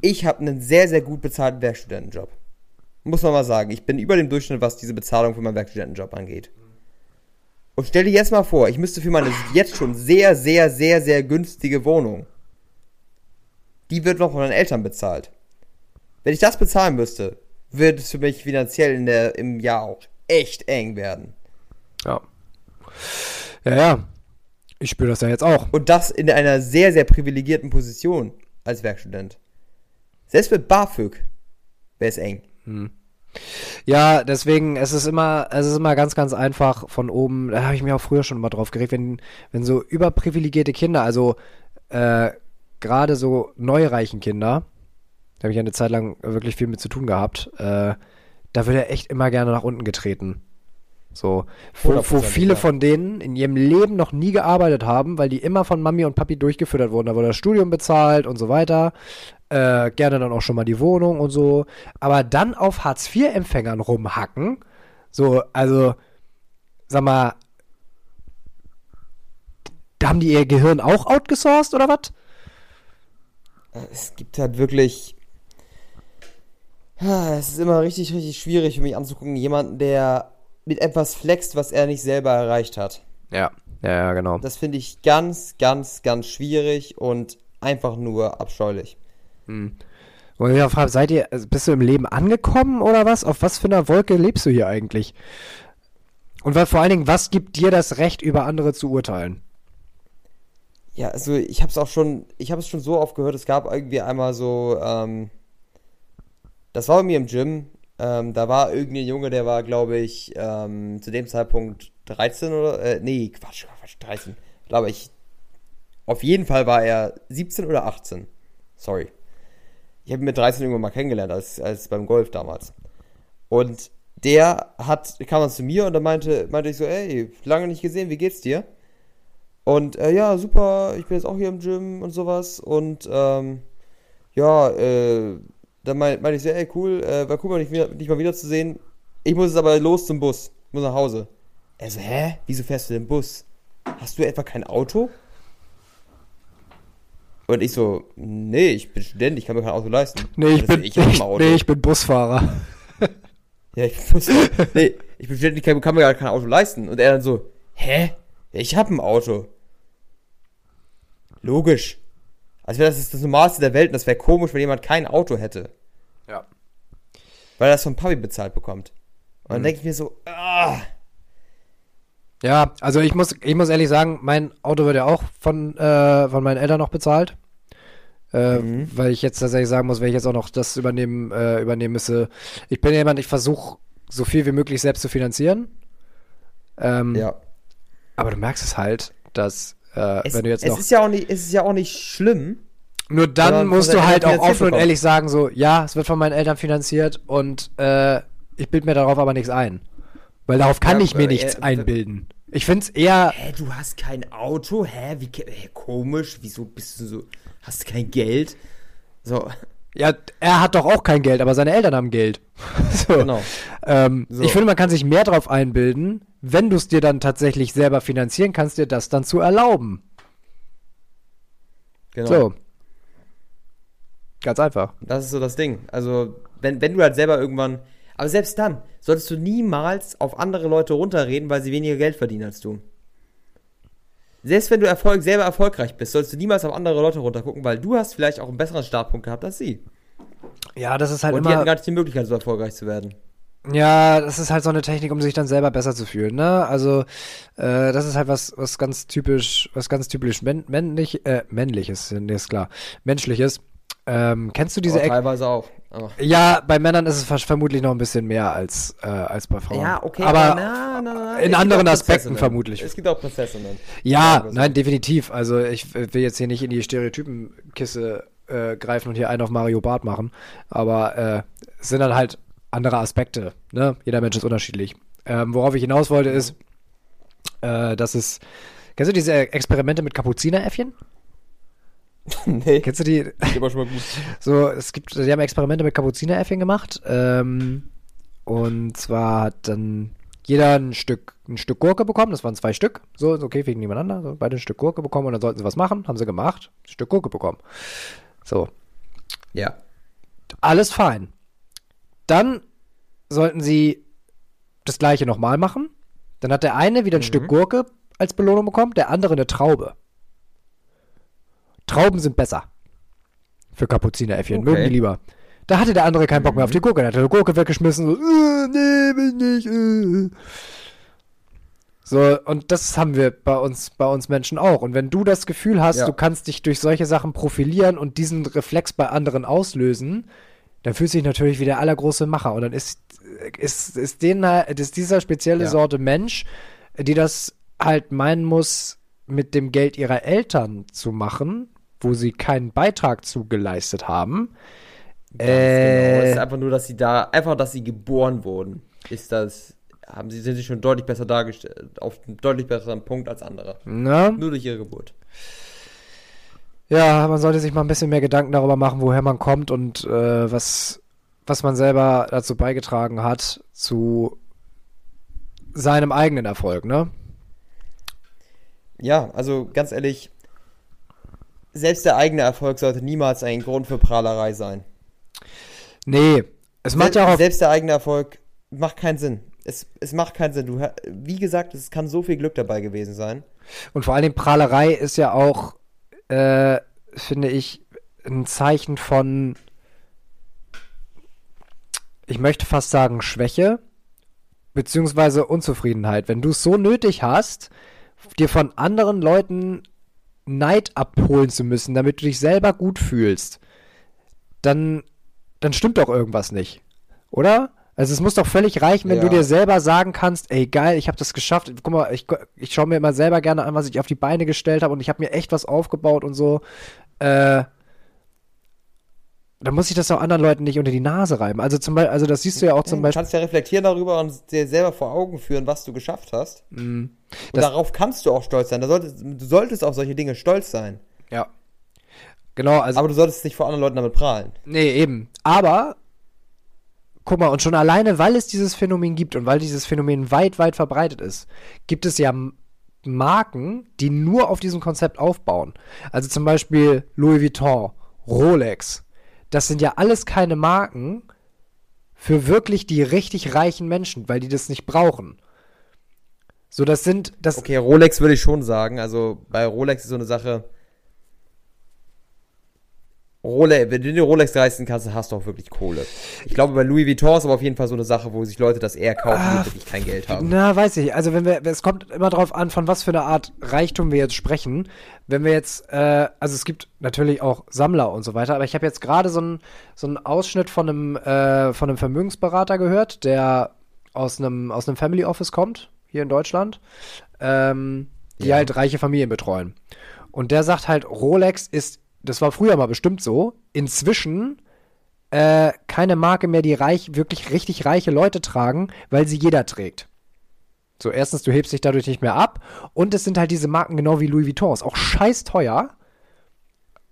Ich habe einen sehr, sehr gut bezahlten Werkstudentenjob. Muss man mal sagen. Ich bin über dem Durchschnitt, was diese Bezahlung für meinen Werkstudentenjob angeht. Und stell dir jetzt mal vor, ich müsste für meine jetzt schon sehr, sehr, sehr, sehr günstige Wohnung, die wird noch von meinen Eltern bezahlt. Wenn ich das bezahlen müsste, wird es für mich finanziell in der, im Jahr auch echt eng werden. Ja. Ja, ja. Ich spüre das ja jetzt auch. Und das in einer sehr, sehr privilegierten Position als Werkstudent. Selbst mit BAföG wäre es eng. Hm. Ja, deswegen, es ist immer, es ist immer ganz, ganz einfach von oben, da habe ich mir auch früher schon mal drauf geregt, wenn, wenn so überprivilegierte Kinder, also äh, gerade so neureichen Kinder, da habe ich eine Zeit lang wirklich viel mit zu tun gehabt, äh, da wird er echt immer gerne nach unten getreten. So, wo, wo 100%, viele ja. von denen in ihrem Leben noch nie gearbeitet haben, weil die immer von Mami und Papi durchgefüttert wurden. Da wurde das Studium bezahlt und so weiter. Äh, gerne dann auch schon mal die Wohnung und so. Aber dann auf Hartz-IV-Empfängern rumhacken. So, also, sag mal, da haben die ihr Gehirn auch outgesourced oder was? Es gibt halt wirklich. Ja, Es ist immer richtig, richtig schwierig für mich anzugucken, jemanden, der mit etwas flext, was er nicht selber erreicht hat. Ja, ja, ja, genau. Das finde ich ganz, ganz, ganz schwierig und einfach nur abscheulich. Und ich frage, seid ihr, also bist du im Leben angekommen oder was? Auf was für einer Wolke lebst du hier eigentlich? Und vor allen Dingen, was gibt dir das Recht, über andere zu urteilen? Ja, also ich habe es auch schon, ich habe es schon so oft gehört, es gab irgendwie einmal so, ähm, das war bei mir im Gym, ähm, da war irgendein Junge, der war, glaube ich, ähm, zu dem Zeitpunkt 13 oder, äh, nee, Quatsch, Quatsch, 13, glaube ich. Auf jeden Fall war er 17 oder 18. Sorry. Ich habe ihn mit 13 irgendwann mal kennengelernt, als, als beim Golf damals. Und der hat, kam dann zu mir und dann meinte, meinte ich so, ey, lange nicht gesehen, wie geht's dir? Und äh, ja, super, ich bin jetzt auch hier im Gym und sowas. Und ähm, ja, äh, dann mein- meinte ich so, ey, cool, äh, war cool, mal dich, wieder, dich mal wiederzusehen. Ich muss jetzt aber los zum Bus. Ich muss nach Hause. Er so, hä? Wieso fährst du denn Bus? Hast du etwa kein Auto? Und ich so, nee, ich bin Student, ich kann mir kein Auto leisten. Nee, ich bin, ich ich, (laughs) nee, ich bin Busfahrer. (laughs) Ja, ich muss Nee, ich bin Student, ich kann, kann mir gar kein Auto leisten. Und er dann so, hä? Ich hab ein Auto. Logisch. Als wäre das das Normalste der Welt und das wäre komisch, wenn jemand kein Auto hätte. Ja. Weil er das von Papi bezahlt bekommt. Und dann denke ich mir so, ah, Ja, also ich muss, ich muss ehrlich sagen, mein Auto wird ja auch von, äh, von meinen Eltern noch bezahlt. Äh, Mhm. Weil ich jetzt tatsächlich sagen muss, wenn ich jetzt auch noch das übernehmen, äh, übernehmen müsste. Ich bin jemand, ich versuche so viel wie möglich selbst zu finanzieren. Ähm, ja. Aber du merkst es halt, dass äh, Es, wenn du jetzt es noch. ist ja auch nicht, es ist ja auch nicht schlimm. Nur dann musst du halt auch offen und ehrlich sagen, so, ja, es wird von meinen Eltern finanziert und äh, ich bild mir darauf aber nichts ein. Weil darauf kann Ja, ich mir äh, nichts einbilden. Ich find's eher, Hä, du hast kein Auto? Hä, wie hä, komisch? Wieso bist du so? Hast du kein Geld? So, ja, er hat doch auch kein Geld, aber seine Eltern haben Geld. (laughs) so. genau. Ähm, So. Ich finde, man kann sich mehr drauf einbilden, wenn du es dir dann tatsächlich selber finanzieren kannst, dir das dann zu erlauben. genau. So. Ganz einfach. Das ist so das Ding. Also, wenn, wenn du halt selber irgendwann. Aber selbst dann solltest du niemals auf andere Leute runterreden, weil sie weniger Geld verdienen als du. Selbst wenn du Erfolg, selber erfolgreich bist, solltest du niemals auf andere Leute runtergucken, weil du hast vielleicht auch einen besseren Startpunkt gehabt als sie. Ja, das ist halt Und die hatten immer. gar nicht die Möglichkeit, so erfolgreich zu werden. Ja, das ist halt so eine Technik, um sich dann selber besser zu fühlen, ne? Also, äh, das ist halt was, was ganz typisch, was ganz typisch männ männlich, äh, männliches, nee, ist klar, menschliches. Ähm, kennst du diese Ex teilweise auch. Aber Ja, bei Männern ist es ver- vermutlich noch ein bisschen mehr als, äh, als bei Frauen. ja, okay, aber na, na, na, in anderen Aspekten Prinzessinnen. vermutlich. Es gibt auch Prinzessinnen. Ja, nein, definitiv. Also ich will jetzt hier nicht in die Stereotypenkiste äh, greifen und hier einen auf Mario Bart machen, aber äh, es sind dann halt andere Aspekte. Ne? Jeder Mensch ist unterschiedlich. Ähm, worauf ich hinaus wollte ist, äh, dass es Kennst du diese Experimente mit Kapuzineräffchen? (laughs) nee, Kennst du die? geht aber schon mal gut. (laughs) So, es gibt, die haben Experimente mit Kapuzineräffchen gemacht. Ähm, und zwar hat dann jeder ein Stück, ein Stück Gurke bekommen. Das waren zwei Stück. So, okay, wegen nebeneinander. So, beide ein Stück Gurke bekommen und dann sollten sie was machen. Haben sie gemacht. Ein Stück Gurke bekommen. So, Ja. alles fein. Dann sollten sie das gleiche nochmal machen. Dann hat der eine wieder ein Stück Gurke als Belohnung bekommen, der andere eine Traube. Trauben sind besser. Für Kapuzineräffchen. Okay. Mögen die lieber. Da hatte der andere keinen Bock mehr auf die Gurke. Der hat die Gurke weggeschmissen. So, äh, nee, will nicht. Äh. So, und das haben wir bei uns, bei uns Menschen auch. Und wenn du das Gefühl hast, Ja. du kannst dich durch solche Sachen profilieren und diesen Reflex bei anderen auslösen, dann fühlst du dich natürlich wie der allergroße Macher. Und dann ist, ist, ist, den, ist dieser spezielle Ja. Sorte Mensch, die das halt meinen muss, mit dem Geld ihrer Eltern zu machen, wo sie keinen Beitrag zu geleistet haben. Ganz genau. Es Äh, ist einfach nur, dass sie da, einfach, dass sie geboren wurden. Ist das haben sie, sind sie schon deutlich besser dargestellt, auf einem deutlich besseren Punkt als andere. Na? Nur durch ihre Geburt. Ja, man sollte sich mal ein bisschen mehr Gedanken darüber machen, woher man kommt und äh, was, was man selber dazu beigetragen hat, zu seinem eigenen Erfolg, ne? Ja, also ganz ehrlich, selbst der eigene Erfolg sollte niemals ein Grund für Prahlerei sein. Nee, es macht ja auch. Selbst der eigene Erfolg macht keinen Sinn. Es, es macht keinen Sinn. Du, wie gesagt, es kann so viel Glück dabei gewesen sein. Und vor Dingen Prahlerei ist ja auch, äh, finde ich, ein Zeichen von, ich möchte fast sagen, Schwäche, beziehungsweise Unzufriedenheit. Wenn du es so nötig hast, dir von anderen Leuten Neid abholen zu müssen, damit du dich selber gut fühlst, dann, dann stimmt doch irgendwas nicht. Oder? Also es muss doch völlig reichen, wenn Ja. du dir selber sagen kannst, ey geil, ich habe das geschafft. Guck mal, ich, ich schaue mir immer selber gerne an, was ich auf die Beine gestellt habe und ich habe mir echt was aufgebaut und so. Äh, dann muss ich das auch anderen Leuten nicht unter die Nase reiben. Also zum Beispiel, also das siehst du ja auch zum Du Beispiel. kannst ja reflektieren darüber und dir selber vor Augen führen, was du geschafft hast. Und Mhm. Das- darauf kannst du auch stolz sein. Da solltest, du solltest auf solche Dinge stolz sein. Ja. Genau, also. Aber du solltest nicht vor anderen Leuten damit prahlen. Nee, eben. Aber, guck mal, und schon alleine, weil es dieses Phänomen gibt und weil dieses Phänomen weit, weit verbreitet ist, gibt es ja Marken, die nur auf diesem Konzept aufbauen. Also zum Beispiel Louis Vuitton, Rolex. Das sind ja alles keine Marken für wirklich die richtig reichen Menschen, weil die das nicht brauchen. So, das sind, das, Okay, Rolex würde ich schon sagen. Also bei Rolex ist so eine Sache. Rolex, wenn du dir Rolex leisten kannst, dann hast du auch wirklich Kohle. Ich glaube, bei Louis Vuitton ist aber auf jeden Fall so eine Sache, wo sich Leute das eher kaufen, Ah, die wirklich kein Geld haben. Na, weiß ich. Also wenn wir, es kommt immer drauf an, von was für einer Art Reichtum wir jetzt sprechen. Wenn wir jetzt, äh, also es gibt natürlich auch Sammler und so weiter, aber ich habe jetzt gerade so einen so einen Ausschnitt von einem äh, von einem Vermögensberater gehört, der aus einem aus einem Family Office kommt hier in Deutschland, ähm, die Ja. halt reiche Familien betreuen. Und der sagt halt, Rolex ist, das war früher mal bestimmt so, inzwischen äh, keine Marke mehr, die reich, wirklich richtig reiche Leute tragen, weil sie jeder trägt. So, erstens, du hebst dich dadurch nicht mehr ab. Und es sind halt diese Marken genau wie Louis Vuitton. Ist auch scheiß teuer.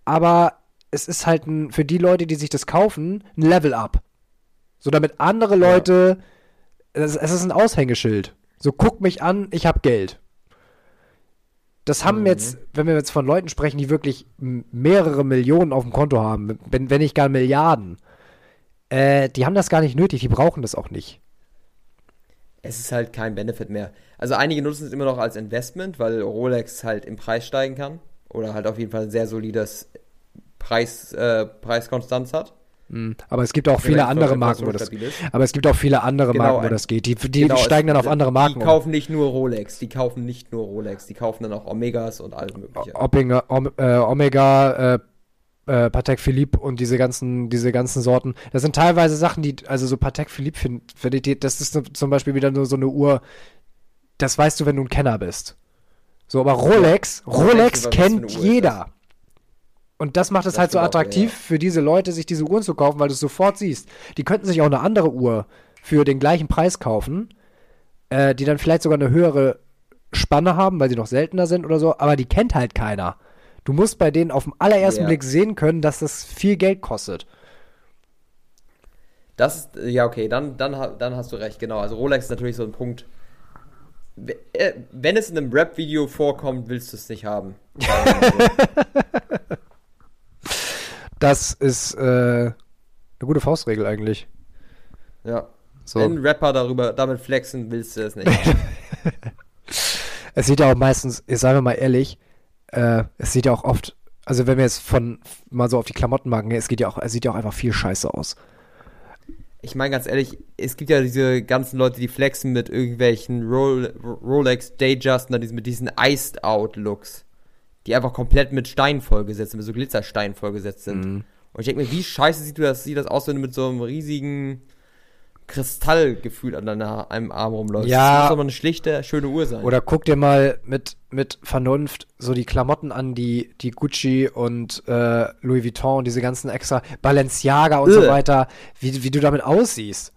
Aber es ist halt ein, für die Leute, die sich das kaufen, ein Level-Up. So, damit andere Leute, es, es ist ein Aushängeschild. So, guck mich an, ich hab Geld. Das haben Mhm. jetzt, wenn wir jetzt von Leuten sprechen, die wirklich mehrere Millionen auf dem Konto haben, wenn, wenn nicht gar Milliarden, äh, die haben das gar nicht nötig, die brauchen das auch nicht. Es ist halt kein Benefit mehr. Also einige nutzen es immer noch als Investment, weil Rolex halt im Preis steigen kann. Oder halt auf jeden Fall ein sehr solides Preis, äh, Preiskonstanz hat. Mm, Aber es gibt auch viele andere Marken, wo das, ist. aber es gibt auch viele andere Genau, Marken, wo das geht. Die, die Genau, steigen dann auf andere Marken Die kaufen nicht nur Rolex, die kaufen nicht nur Rolex, die kaufen dann auch Omegas und alles mögliche. Omega, Om, äh, Omega, äh, äh, Patek Philippe und diese ganzen, diese ganzen Sorten. Das sind teilweise Sachen, die, also so Patek Philippe finde das ist zum Beispiel wieder nur so eine Uhr, das weißt du, wenn du ein Kenner bist. So, aber Rolex. Rolex eine kennt jeder. Und das macht es Das halt so stimmt auch, attraktiv ja. für diese Leute, sich diese Uhren zu kaufen, weil du es sofort siehst. Die könnten sich auch eine andere Uhr für den gleichen Preis kaufen, äh, die dann vielleicht sogar eine höhere Spanne haben, weil sie noch seltener sind oder so, aber die kennt halt keiner. Du musst bei denen auf den allerersten Ja. Blick sehen können, dass das viel Geld kostet. Das ist, ja okay, dann, dann, dann hast du recht, genau. Also Rolex ist natürlich so ein Punkt. Äh, Wenn es in einem Rap-Video vorkommt, willst du es nicht haben. (laughs) Das ist äh, eine gute Faustregel eigentlich. ja. So. Wenn Rapper darüber, damit flexen, willst du es nicht. (laughs) Es sieht ja auch meistens, ich sage mal ehrlich, äh, es sieht ja auch oft, also wenn wir jetzt von mal so auf die Klamottenmarken gehen, es geht ja auch, es sieht ja auch einfach viel Scheiße aus. Ich meine ganz ehrlich, es gibt ja diese ganzen Leute, die flexen mit irgendwelchen Rol Rolex Dayjust und dann diesen, mit diesen Iced Out Looks, die einfach komplett mit Stein vollgesetzt sind, mit so Glitzerstein vollgesetzt sind. Mhm. Und ich denke mir, wie scheiße sieht das, sieht das aus, wenn du mit so einem riesigen Kristallgefühl an deiner, einem Arm rumläufst? Ja. Das muss doch mal eine schlichte, schöne Uhr sein. Oder guck dir mal mit, mit Vernunft so die Klamotten an, die, die Gucci und äh, Louis Vuitton und diese ganzen extra Balenciaga und so Ugh. weiter, wie, wie du damit aussiehst.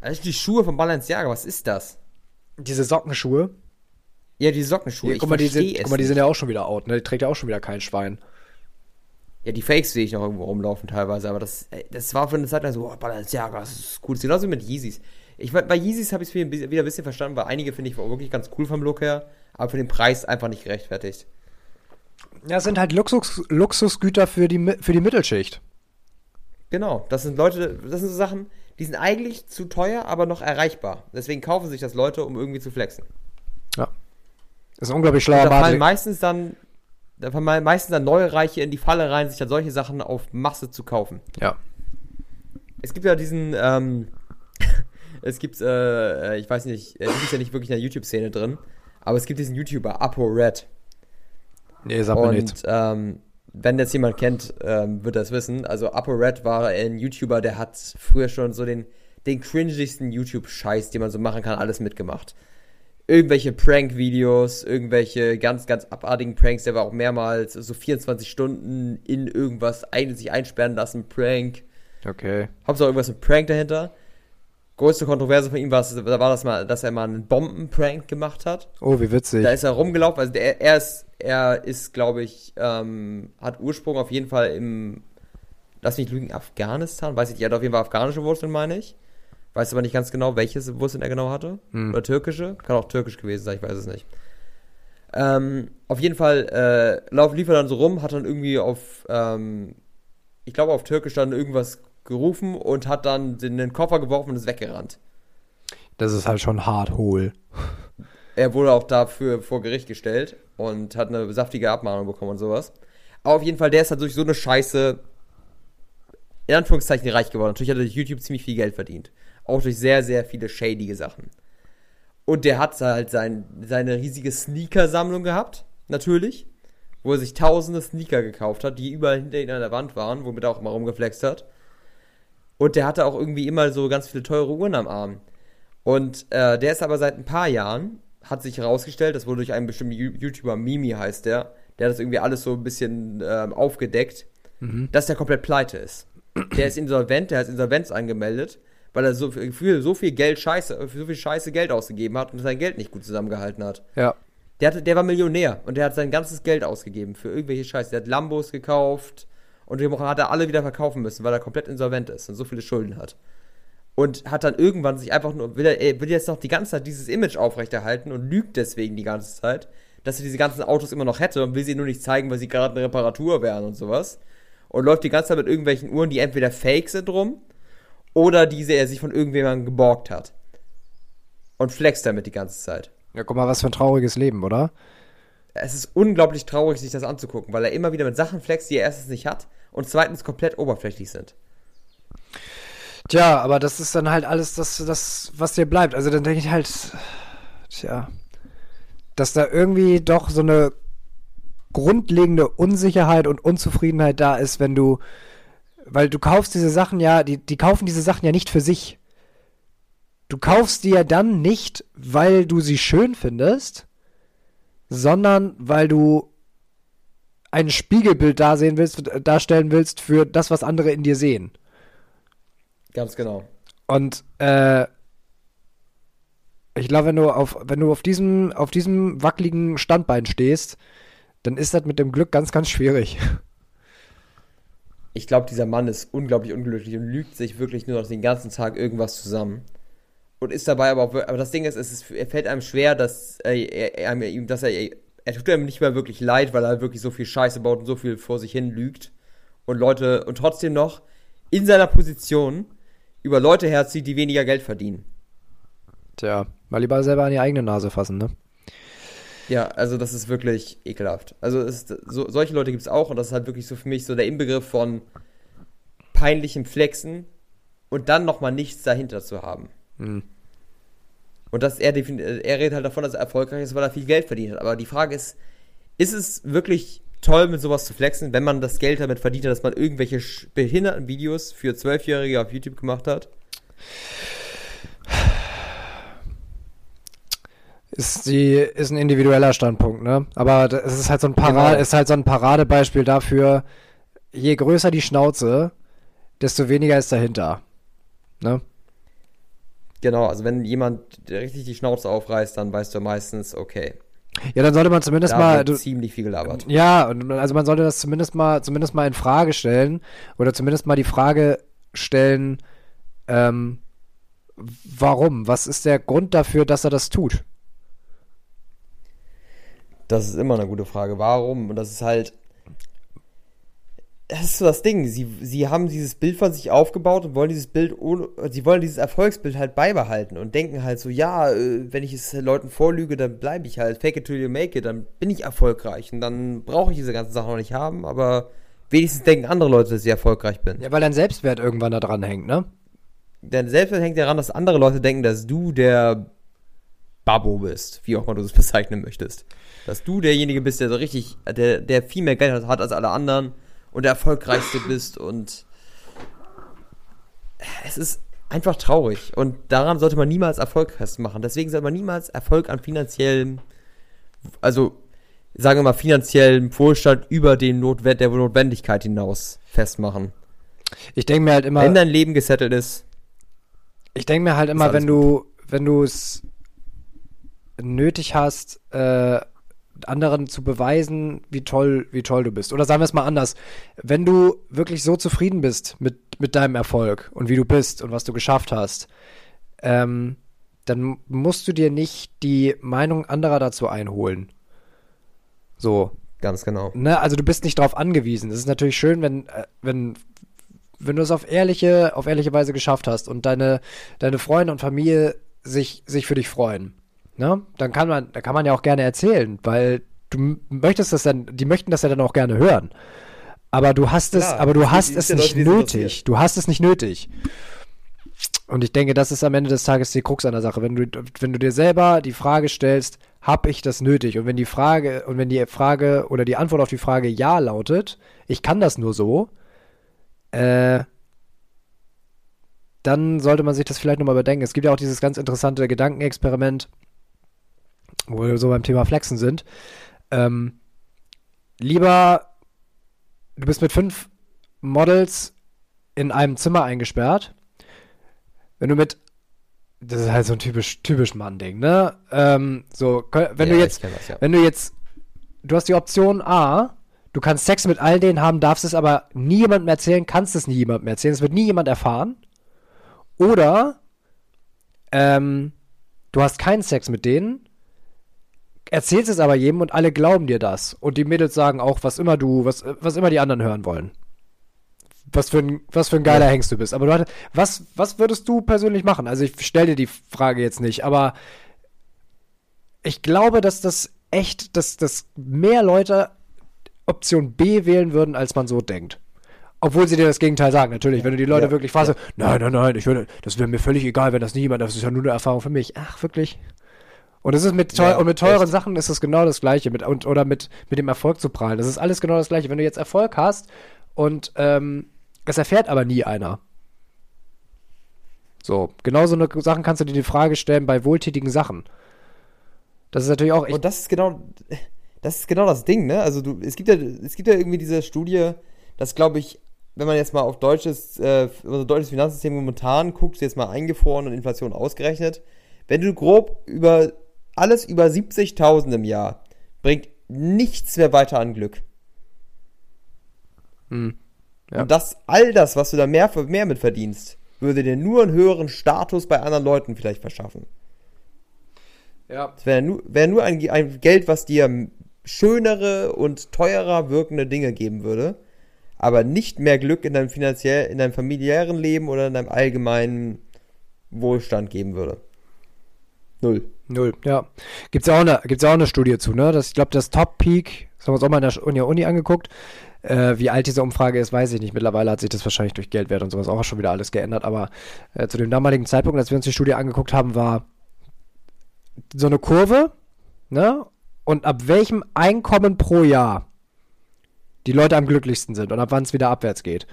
Das sind die Schuhe von Balenciaga, was ist das? Diese Sockenschuhe. Ja, die Sockenschuhe. Ja, guck, mal, die sind, guck mal, die sind ja auch schon wieder out, ne? Die trägt ja auch schon wieder kein Schwein. Ja, die Fakes sehe ich noch irgendwo rumlaufen teilweise, aber das, das war für eine Zeit lang so, oh, Balenciaga, das ist cool. Das ist genauso mit Yeezys. Ich, bei Yeezys habe ich es wieder ein bisschen verstanden, weil einige finde ich wirklich ganz cool vom Look her, aber für den Preis einfach nicht gerechtfertigt. Ja, es sind halt Luxus, Luxusgüter für die, für die Mittelschicht. Genau, das sind Leute, das sind so Sachen, die sind eigentlich zu teuer, aber noch erreichbar. Deswegen kaufen sich das Leute, um irgendwie zu flexen. Ja. Das ist unglaublich schlauer Da fallen meistens dann, da fallen meistens dann neue Reiche in die Falle rein, sich dann solche Sachen auf Masse zu kaufen. Ja. Es gibt ja diesen, ähm, (laughs) es gibt, äh, ich weiß nicht, du bist ja nicht wirklich in der YouTube-Szene drin, aber es gibt diesen YouTuber, Apo Red. Nee, sag mir Und nichts. ähm, wenn das jemand kennt, ähm, wird das wissen. Also Upper Red war ein YouTuber, der hat früher schon so den, den cringigsten YouTube-Scheiß, den man so machen kann, alles mitgemacht. Irgendwelche Prank-Videos, irgendwelche ganz, ganz abartigen Pranks, der war auch mehrmals so 24 Stunden in irgendwas ein, sich einsperren lassen, Prank. Okay. Hauptsache irgendwas mit Prank dahinter. Größte Kontroverse von ihm war, da war das mal, dass er mal einen Bomben-Prank gemacht hat. Oh, wie witzig. Da ist er rumgelaufen, also der, er ist, er ist, glaube ich, ähm, hat Ursprung auf jeden Fall im, lass mich lügen, Afghanistan, weiß ich nicht, er hat auf jeden Fall afghanische Wurzeln, meine ich. Weiß aber nicht ganz genau, welche Wurzeln er genau hatte. Hm. Oder türkische. Kann auch türkisch gewesen sein, ich weiß es nicht. Ähm, auf jeden Fall äh, lauf, lief er dann so rum, hat dann irgendwie auf, ähm, ich glaube auf Türkisch dann irgendwas gerufen und hat dann in den Koffer geworfen und ist weggerannt. Das ist halt schon hart hohl. Er wurde auch dafür vor Gericht gestellt und hat eine saftige Abmahnung bekommen und sowas. Aber auf jeden Fall, der ist halt durch so eine Scheiße in Anführungszeichen reich geworden. Natürlich hat er durch YouTube ziemlich viel Geld verdient. Auch durch sehr, sehr viele shadige Sachen. Und der hat halt sein, seine riesige Sneaker-Sammlung gehabt, natürlich. Wo er sich tausende Sneaker gekauft hat, die überall hinter ihm an der Wand waren, womit er auch immer rumgeflext hat. Und der hatte auch irgendwie immer so ganz viele teure Uhren am Arm. Und äh, der ist aber seit ein paar Jahren, hat sich herausgestellt, das wurde durch einen bestimmten YouTuber, Mimi heißt der, der hat das irgendwie alles so ein bisschen ähm, aufgedeckt, dass der komplett pleite ist. Der ist insolvent, der hat Insolvenz angemeldet, weil er so viel, so viel Geld Scheiße, für so viel Scheiße Geld ausgegeben hat und sein Geld nicht gut zusammengehalten hat. Ja. Der, hatte, der war Millionär und der hat sein ganzes Geld ausgegeben für irgendwelche Scheiße. Der hat Lambos gekauft und die Woche hat er alle wieder verkaufen müssen, weil er komplett insolvent ist und so viele Schulden hat. Und hat dann irgendwann sich einfach nur, will er, er will jetzt noch die ganze Zeit dieses Image aufrechterhalten und lügt deswegen die ganze Zeit, dass er diese ganzen Autos immer noch hätte und will sie nur nicht zeigen, weil sie gerade eine Reparatur wären und sowas. Und läuft die ganze Zeit mit irgendwelchen Uhren, die entweder fake sind rum oder diese er sich von irgendjemandem geborgt hat. Und flext damit die ganze Zeit. Ja, guck mal, was für ein trauriges Leben, oder? es ist unglaublich traurig, sich das anzugucken, weil er immer wieder mit Sachen flext, die er erstens nicht hat und zweitens komplett oberflächlich sind. Tja, aber das ist dann halt alles das, das was dir bleibt. Also dann denke ich halt, tja, dass da irgendwie doch so eine grundlegende Unsicherheit und Unzufriedenheit da ist, wenn du, weil du kaufst diese Sachen ja, die, die kaufen diese Sachen ja nicht für sich. Du kaufst die ja dann nicht, weil du sie schön findest, sondern weil du ein Spiegelbild da sehen willst, darstellen willst für das, was andere in dir sehen. Ganz genau. Und äh, ich glaube, wenn du auf, wenn du auf diesem, auf diesem wackeligen Standbein stehst, dann ist das mit dem Glück ganz, ganz schwierig. (laughs) Ich glaube, dieser Mann ist unglaublich unglücklich und lügt sich wirklich nur noch den ganzen Tag irgendwas zusammen. Und ist dabei aber auch, aber das Ding ist, es ist, er fällt einem schwer, dass äh, er, er, ihm, dass er, er tut einem nicht mehr wirklich leid, weil er wirklich so viel Scheiße baut und so viel vor sich hin lügt. Und Leute, und trotzdem noch in seiner Position über Leute herzieht, die weniger Geld verdienen. Tja, mal lieber selber an die eigene Nase fassen, ne? Ja, also das ist wirklich ekelhaft. Also es so, solche Leute gibt es auch und das ist halt wirklich so für mich so der Inbegriff von peinlichem Flexen und dann nochmal nichts dahinter zu haben. Hm. Und dass er, er redet halt davon, dass er erfolgreich ist, weil er viel Geld verdient hat. Aber die Frage ist, ist es wirklich toll, mit sowas zu flexen, wenn man das Geld damit verdient hat, dass man irgendwelche behinderten Videos für Zwölfjährige auf YouTube gemacht hat? Ist die, ist ein individueller Standpunkt, ne? Aber es ist halt so ein Parade, Genau. ist halt so ein Paradebeispiel dafür, je größer die Schnauze, desto weniger ist dahinter. Ne? Genau, also wenn jemand richtig die Schnauze aufreißt, dann weißt du meistens, okay. Ja, dann sollte man zumindest Da mal. Du, ziemlich viel gelabert. ja, also man sollte das zumindest mal, zumindest mal in Frage stellen oder zumindest mal die Frage stellen, ähm, warum? Was ist der Grund dafür, dass er das tut? Das ist immer eine gute Frage. Warum? Und das ist halt. Das ist so das Ding. Sie, sie haben dieses Bild von sich aufgebaut und wollen dieses Bild ohne. Sie wollen dieses Erfolgsbild halt beibehalten und denken halt so, ja, äh, wenn ich es Leuten vorlüge, dann bleibe ich halt. Fake it till you make it, dann bin ich erfolgreich. Und dann brauche ich diese ganzen Sachen noch nicht haben, aber wenigstens denken andere Leute, dass ich erfolgreich bin. Ja, weil dein Selbstwert irgendwann da dran hängt, ne? Denn selbst hängt daran, dass andere Leute denken, dass du der Babbo bist, wie auch immer du es (laughs) bezeichnen möchtest. Dass du derjenige bist, der so richtig, der, der viel mehr Geld hat als alle anderen und der erfolgreichste bist und es ist einfach traurig und daran sollte man niemals Erfolg festmachen. Deswegen sollte man niemals Erfolg an finanziellem, also sagen wir mal finanziellem Wohlstand über den Notwend der Notwendigkeit hinaus festmachen. Ich denke mir halt immer. Wenn dein Leben gesettelt ist, Ich denke mir halt immer, wenn du, wenn du es nötig hast, äh, anderen zu beweisen, wie toll, wie toll du bist. Oder sagen wir es mal anders. Wenn du wirklich so zufrieden bist mit, mit deinem Erfolg und wie du bist und was du geschafft hast, ähm, dann musst du dir nicht die Meinung anderer dazu einholen. So. ganz genau. Ne, also du bist nicht darauf angewiesen. Es ist natürlich schön, wenn, äh, wenn, wenn du es auf ehrliche, auf ehrliche Weise geschafft hast und deine, deine Freunde und Familie sich, sich für dich freuen. Ne? Dann kann man, da kann man ja auch gerne erzählen, weil du möchtest das dann, die möchten das ja dann auch gerne hören. Aber du hast es, Klar, aber du es hast es nicht Leute, es nötig. Du hast es nicht nötig. Und ich denke, das ist am Ende des Tages die Krux an der Sache. Wenn du, wenn du dir selber die Frage stellst, habe ich das nötig? Und wenn die Frage, und wenn die Frage oder die Antwort auf die Frage ja lautet, ich kann das nur so, äh, dann sollte man sich das vielleicht nochmal überdenken. Es gibt ja auch dieses ganz interessante Gedankenexperiment, wo wir so beim Thema Flexen sind. Ähm, lieber, du bist mit fünf Models in einem Zimmer eingesperrt. Wenn du mit, das ist halt so ein typisch, typisch Mann-Ding, ne? Ähm, so, wenn Ja, du jetzt, das, ja. wenn du jetzt, du hast die Option A, du kannst Sex mit all denen haben, darfst es aber nie jemandem erzählen, kannst es nie jemandem erzählen, es wird nie jemand erfahren. Oder ähm, du hast keinen Sex mit denen, erzählst es aber jedem und alle glauben dir das. Und die Mädels sagen auch, was immer du, was, was immer die anderen hören wollen. Was für ein, was für ein geiler Ja. Hengst du bist. Aber du hattest, was, was würdest du persönlich machen? Also ich stelle dir die Frage jetzt nicht, aber ich glaube, dass das echt, dass, dass mehr Leute Option B wählen würden, als man so denkt. Obwohl sie dir das Gegenteil sagen, natürlich. Wenn du die Leute Ja, wirklich fragst, nein, nein, nein, ich würde, das wäre mir völlig egal, wenn das nie jemand, das ist ja nur eine Erfahrung für mich. Ach, wirklich? Und es ist mit, teuer, Ja, und mit teuren echt. Sachen ist es genau das Gleiche. Mit, und, oder mit, mit dem Erfolg zu prahlen. Das ist alles genau das Gleiche. Wenn du jetzt Erfolg hast und ähm, es erfährt aber nie einer. So, genau so eine Sachen kannst du dir die Frage stellen bei wohltätigen Sachen. Das ist natürlich auch echt. Und das ist genau, das ist genau das Ding, ne? Also du, es gibt ja, es gibt ja irgendwie diese Studie, dass glaube ich, wenn man jetzt mal auf deutsches, äh, unser deutsches Finanzsystem momentan guckt, jetzt mal eingefroren und Inflation ausgerechnet, wenn du grob über alles über 70.000 im Jahr bringt nichts mehr weiter an Glück. Hm. Ja. Und das, all das, was du da mehr, mehr mit verdienst, würde dir nur einen höheren Status bei anderen Leuten vielleicht verschaffen. ja. Es wäre nur, wär nur ein, ein Geld, was dir schönere und teurer wirkende Dinge geben würde, aber nicht mehr Glück in deinem finanziell, in deinem familiären Leben oder in deinem allgemeinen Wohlstand geben würde. Null. Null, ja. Gibt's ja auch eine, gibt's auch eine Studie zu, ne? Das, ich glaube, das Top Peak, das haben wir uns auch mal in der Uni, Uni angeguckt. Äh, wie alt diese Umfrage ist, weiß ich nicht. Mittlerweile hat sich das wahrscheinlich durch Geldwert und sowas auch schon wieder alles geändert. Aber äh, zu dem damaligen Zeitpunkt, als wir uns die Studie angeguckt haben, war so eine Kurve, ne? Und ab welchem Einkommen pro Jahr die Leute am glücklichsten sind und ab wann es wieder abwärts geht.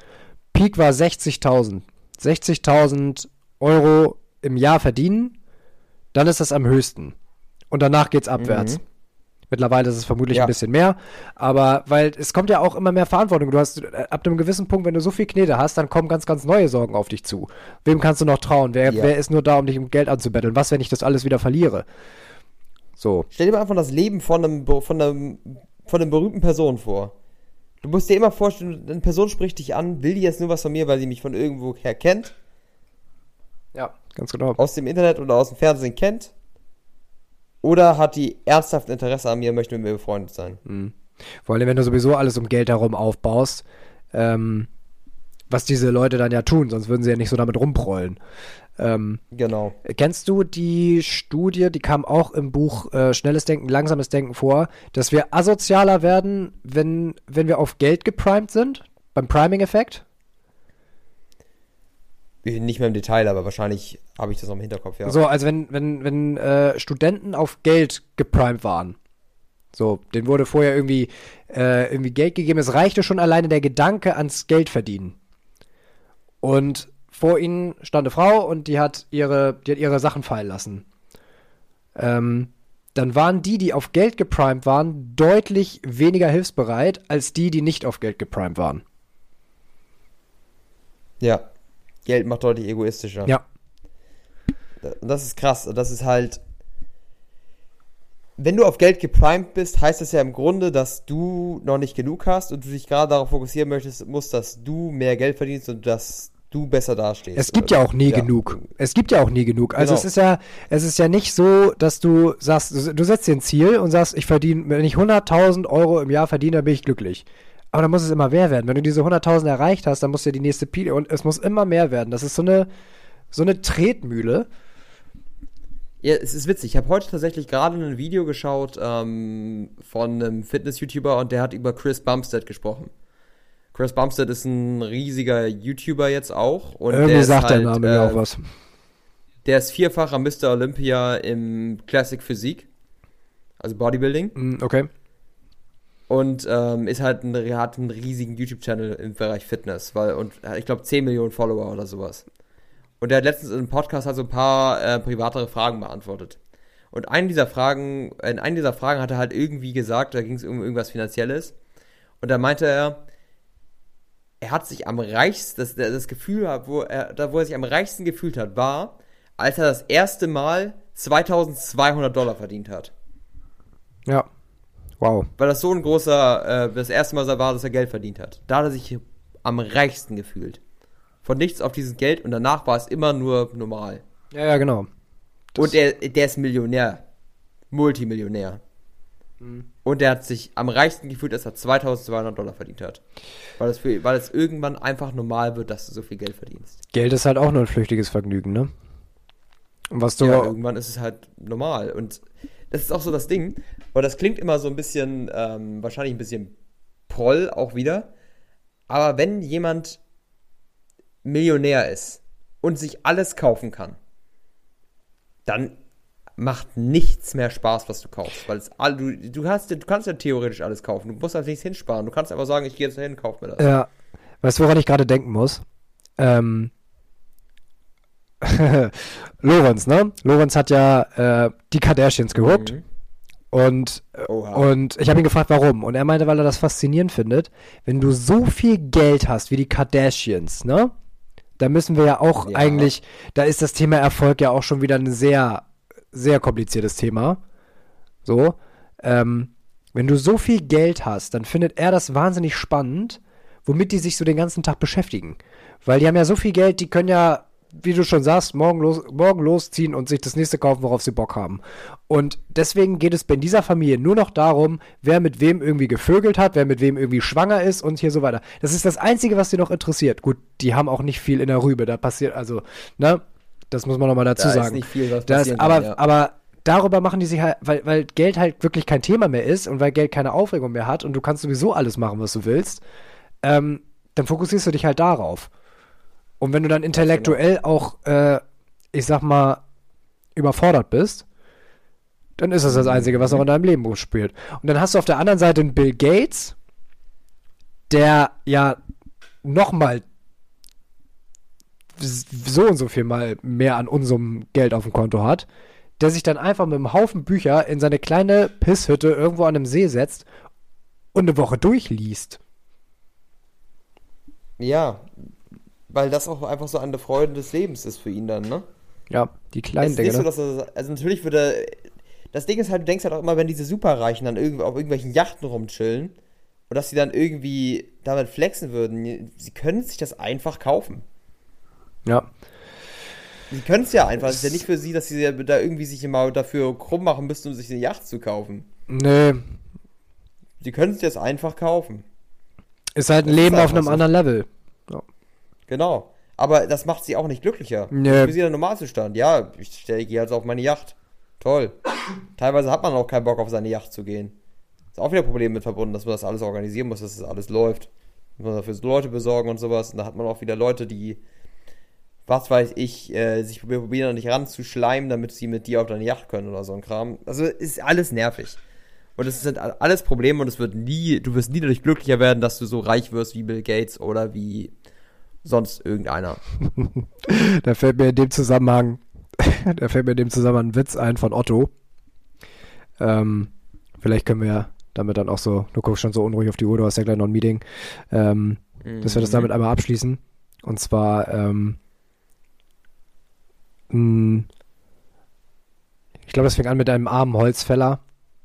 Peak war 60.000. 60.000 Euro im Jahr verdienen, dann ist das am höchsten. Und danach geht's abwärts. Mhm. Mittlerweile ist es vermutlich Ja. ein bisschen mehr, aber weil es kommt ja auch immer mehr Verantwortung. Du hast äh, ab einem gewissen Punkt, wenn du so viel Knete hast, dann kommen ganz, ganz neue Sorgen auf dich zu. Wem kannst du noch trauen? Wer, Ja. wer ist nur da, um dich um Geld anzubetteln? Was, wenn ich das alles wieder verliere? So. Stell dir mal einfach das Leben von einem, von einem, von einer berühmten Person vor. Du musst dir immer vorstellen, eine Person spricht dich an, will die jetzt nur was von mir, weil sie mich von irgendwo her kennt, Ja, ganz genau. aus dem Internet oder aus dem Fernsehen kennt, oder hat die ernsthaft Interesse an mir, möchte mit mir befreundet sein. Vor allem, wenn du sowieso alles um Geld herum aufbaust, ähm, was diese Leute dann ja tun, sonst würden sie ja nicht so damit rumprollen. Ähm, Genau. Kennst du die Studie, die kam auch im Buch äh, Schnelles Denken, Langsames Denken vor, dass wir asozialer werden, wenn, wenn wir auf Geld geprimed sind? Beim Priming-Effekt? Nicht mehr im Detail, aber wahrscheinlich habe ich das noch im Hinterkopf, ja. So, also wenn, wenn, wenn äh, Studenten auf Geld geprimed waren. So, denen wurde vorher irgendwie, äh, irgendwie Geld gegeben. Es reichte schon alleine der Gedanke ans Geld verdienen. Und vor ihnen stand eine Frau und die hat ihre, die hat ihre Sachen fallen lassen. Ähm, dann waren die, die auf Geld geprimed waren, deutlich weniger hilfsbereit als die, die nicht auf Geld geprimed waren. Ja. Geld macht deutlich egoistischer. Ja. Das ist krass. Das ist halt. Wenn du auf Geld geprimed bist, heißt das ja im Grunde, dass du noch nicht genug hast und du dich gerade darauf fokussieren möchtest, musst, dass du mehr Geld verdienst und dass du besser dastehst. Es gibt ja auch nie genug. Es gibt ja auch nie genug. Also Genau. es ist ja, es ist ja nicht so, dass du sagst, du, du setzt dir ein Ziel und sagst, ich verdiene, wenn ich 100.000 Euro im Jahr verdiene, dann bin ich glücklich. Aber dann muss es immer mehr werden. Wenn du diese 100.000 erreicht hast, dann muss ja die nächste Pile und es muss immer mehr werden. Das ist so eine, so eine Tretmühle. Ja, es ist witzig. Ich habe heute tatsächlich gerade ein Video geschaut ähm, von einem Fitness-YouTuber und der hat über Chris Bumstead gesprochen. Chris Bumstead ist ein riesiger YouTuber jetzt auch. Und Irgendwie der sagt der halt, Name mir äh, auch was. Der ist vierfacher Mr. Olympia im Classic Physik, also Bodybuilding. Mm, Okay. Und ähm, ist halt ein, hat einen riesigen YouTube-Channel im Bereich Fitness, weil, und ich glaube 10 Millionen Follower oder sowas. Und der hat letztens einem Podcast halt so ein paar äh, privatere Fragen beantwortet. Und eine dieser Fragen, in einer dieser Fragen hat er halt irgendwie gesagt, da ging es um irgendwas Finanzielles. Und da meinte er, er hat sich am reichsten, das, das Gefühl, wo er, da wo er sich am reichsten gefühlt hat, war, als er das erste Mal 2200 Dollar verdient hat. Ja. Wow. Weil das so ein großer, äh, das erste Mal war, dass er Geld verdient hat. Da hat er sich am reichsten gefühlt. Von nichts auf dieses Geld und danach war es immer nur normal. Ja, ja, genau. Das- und der, der ist Millionär. Multimillionär. Mhm. Und der hat sich am reichsten gefühlt, als er 2200 Dollar verdient hat. Weil es, weil es irgendwann einfach normal wird, dass du so viel Geld verdienst. Geld ist halt auch nur ein flüchtiges Vergnügen, ne? Und was du. Ja, irgendwann ist es halt normal. Und das ist auch so das Ding. Und das klingt immer so ein bisschen, ähm, wahrscheinlich ein bisschen Proll auch wieder. Aber wenn jemand Millionär ist und sich alles kaufen kann, dann macht nichts mehr Spaß, was du kaufst. Weil es du, du, hast, du kannst ja theoretisch alles kaufen. Du musst halt nichts hinsparen. Du kannst einfach sagen, ich gehe jetzt dahin, kauf mir das. Ja. Weißt du, woran ich gerade denken muss? Ähm. (laughs) Lorenz, ne? Lorenz hat ja äh, die Kardashians geguckt. Mhm. Und, Oha. und ich habe ihn gefragt, warum. Und er meinte, weil er das faszinierend findet. Wenn du so viel Geld hast wie die Kardashians, ne? Da müssen wir ja auch Ja. eigentlich, da ist das Thema Erfolg ja auch schon wieder ein sehr, sehr kompliziertes Thema. So. Ähm, wenn du so viel Geld hast, dann findet er das wahnsinnig spannend, womit die sich so den ganzen Tag beschäftigen. Weil die haben ja so viel Geld, die können ja, wie du schon sagst, morgen, los, morgen losziehen und sich das nächste kaufen, worauf sie Bock haben. Und deswegen geht es bei dieser Familie nur noch darum, wer mit wem irgendwie gevögelt hat, wer mit wem irgendwie schwanger ist und hier so weiter. Das ist das Einzige, was sie noch interessiert. Gut, die haben auch nicht viel in der Rübe, da passiert, also, ne, das muss man nochmal dazu Da ist sagen. nicht viel, was Das, aber, kann, ja. aber darüber machen die sich halt, weil, weil Geld halt wirklich kein Thema mehr ist und weil Geld keine Aufregung mehr hat und du kannst sowieso alles machen, was du willst, ähm, dann fokussierst du dich halt darauf. Und wenn du dann intellektuell auch, äh, ich sag mal, überfordert bist, dann ist das das Einzige, was noch in deinem Leben spielt. Und dann hast du auf der anderen Seite einen Bill Gates, der ja nochmal so und so viel mal mehr an unserem Geld auf dem Konto hat, der sich dann einfach mit einem Haufen Bücher in seine kleine Pisshütte irgendwo an einem See setzt und eine Woche durchliest. Ja, weil das auch einfach so eine Freude des Lebens ist für ihn dann, ne? Ja, die kleinen Dinge. so, Ne? also natürlich würde das Ding ist halt, du denkst halt auch immer, wenn diese Superreichen dann irgendwie auf irgendwelchen Yachten rumchillen und dass sie dann irgendwie damit flexen würden, sie können sich das einfach kaufen. Ja. Sie können es ja einfach. Es ist ja nicht für sie, dass sie da irgendwie sich immer dafür krumm machen müssten, um sich eine Yacht zu kaufen. Nee, Sie können sich das einfach kaufen. ist halt ein Das Leben auf einem so. anderen Level. Genau. Aber das macht sie auch nicht glücklicher. Nee. Für sie der Normalzustand. Ja, ich stelle gehe also auf meine Yacht. Toll. Teilweise hat man auch keinen Bock auf seine Yacht zu gehen. Ist auch wieder Probleme mit verbunden, dass man das alles organisieren muss, dass das alles läuft. Muss man dafür Leute besorgen und sowas. Und da hat man auch wieder Leute, die, was weiß ich, äh, sich probieren nicht ranzuschleimen, damit sie mit dir auf deine Yacht können oder so ein Kram. Also ist alles nervig. Und es sind alles Probleme und es wird nie, du wirst nie dadurch glücklicher werden, dass du so reich wirst wie Bill Gates oder wie sonst irgendeiner. (laughs) Da fällt mir in dem Zusammenhang, (laughs) da fällt mir in dem Zusammenhang ein Witz ein von Otto. Ähm, vielleicht können wir damit dann auch so, du guckst schon so unruhig auf die Uhr, du hast ja gleich noch ein Meeting, ähm, dass wir das damit einmal abschließen. Und zwar, ähm, mh, ich glaube, das fing an mit einem armen Holzfäller,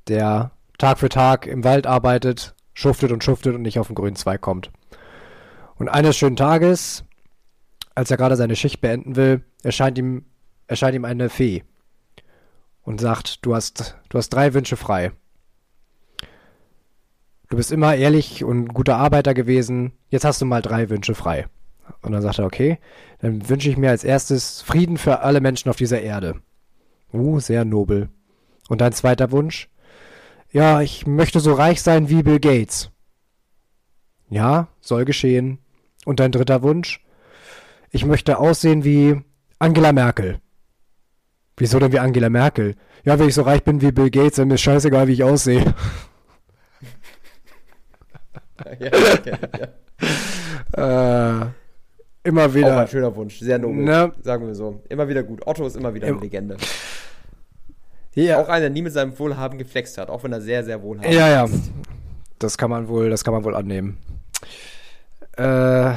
der Tag für Tag im Wald arbeitet, schuftet und schuftet und nicht auf den grünen Zweig kommt. Und eines schönen Tages, als er gerade seine Schicht beenden will, erscheint ihm, erscheint ihm eine Fee und sagt, du hast, du hast drei Wünsche frei. Du bist immer ehrlich und guter Arbeiter gewesen, jetzt hast du mal drei Wünsche frei. Und dann sagt er, okay, dann wünsche ich mir als erstes Frieden für alle Menschen auf dieser Erde. Uh, sehr nobel. Und dein zweiter Wunsch? Ja, ich möchte so reich sein wie Bill Gates. Ja, soll geschehen. Und dein dritter Wunsch? Ich möchte aussehen wie Angela Merkel. Wieso denn wie Angela Merkel? Ja, wenn ich so reich bin wie Bill Gates, dann ist scheißegal, wie ich aussehe. ja, (laughs) ich, ja. Äh, immer Auch wieder. ein schöner Wunsch, sehr nobel, Ne? sagen wir so. Immer wieder gut. Otto ist immer wieder eine Ja. Legende. Ja, Auch einer, der nie mit seinem Wohlhaben geflext hat, auch wenn er sehr, sehr wohlhabend ja, ja. ist. Das kann man wohl, das kann man wohl annehmen. Äh,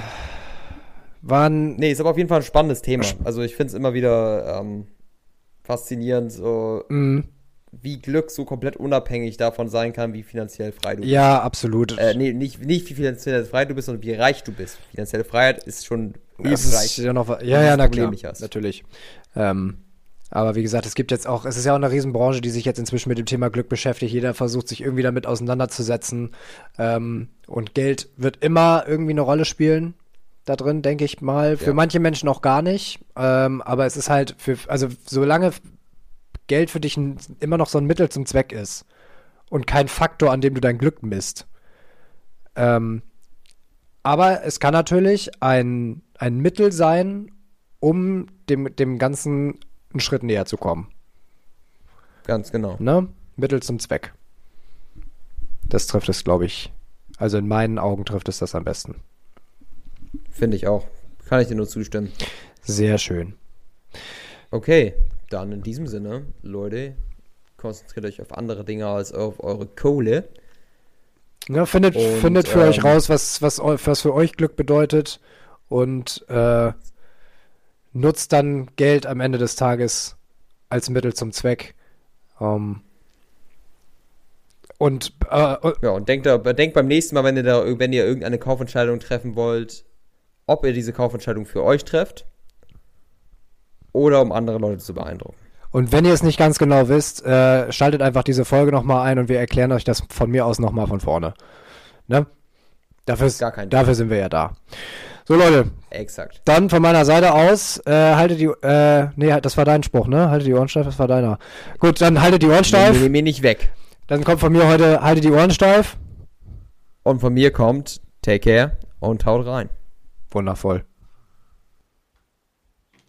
waren, Nee, ist aber auf jeden Fall ein spannendes Thema. Also ich finde es immer wieder ähm, faszinierend, so mh, wie Glück so komplett unabhängig davon sein kann, wie finanziell frei du bist. ja, absolut. Äh, nee, nicht, nicht wie finanziell frei du bist, sondern wie reich du bist. Finanzielle Freiheit ist schon Das ist ja noch, ja, ja, na Problem klar, natürlich. Ähm, aber wie gesagt, es gibt jetzt auch, es ist ja auch eine Riesenbranche, die sich jetzt inzwischen mit dem Thema Glück beschäftigt. Jeder versucht sich irgendwie damit auseinanderzusetzen. Ähm, und Geld wird immer irgendwie eine Rolle spielen da drin, denke ich mal. Für Ja. manche Menschen auch gar nicht. Ähm, aber es ist halt für, also solange Geld für dich ein, immer noch so ein Mittel zum Zweck ist und kein Faktor, an dem du dein Glück misst. Ähm, aber es kann natürlich ein, ein Mittel sein, um dem, dem Ganzen einen Schritt näher zu kommen. Ganz genau. Ne? Mittel zum Zweck. Das trifft es, glaube ich. Also in meinen Augen trifft es das am besten. Finde ich auch. Kann ich dir nur zustimmen. Sehr schön. Okay, dann in diesem Sinne, Leute, konzentriert euch auf andere Dinge als auf eure Kohle. Ja, findet, Und, findet für ähm, euch raus, was, was, was für euch Glück bedeutet und äh, nutzt dann Geld am Ende des Tages als Mittel zum Zweck. Ähm, und äh, Ja, und denkt, da, denkt beim nächsten Mal, wenn ihr, da, wenn ihr irgendeine Kaufentscheidung treffen wollt, ob ihr diese Kaufentscheidung für euch trefft oder um andere Leute zu beeindrucken. Und wenn ihr es nicht ganz genau wisst, äh, schaltet einfach diese Folge nochmal ein und wir erklären euch das von mir aus nochmal von vorne. Ne? Dafür, ist, Gar kein dafür sind wir ja da. So Leute, Exakt. dann von meiner Seite aus, äh, haltet die, äh, nee, das war dein Spruch, ne? Haltet die Ohren steif, das war deiner. Gut, dann haltet die Ohren steif. Nehmen mir nicht weg. Dann kommt von mir heute, haltet die Ohren steif. Und von mir kommt, take care und haut rein. Wundervoll.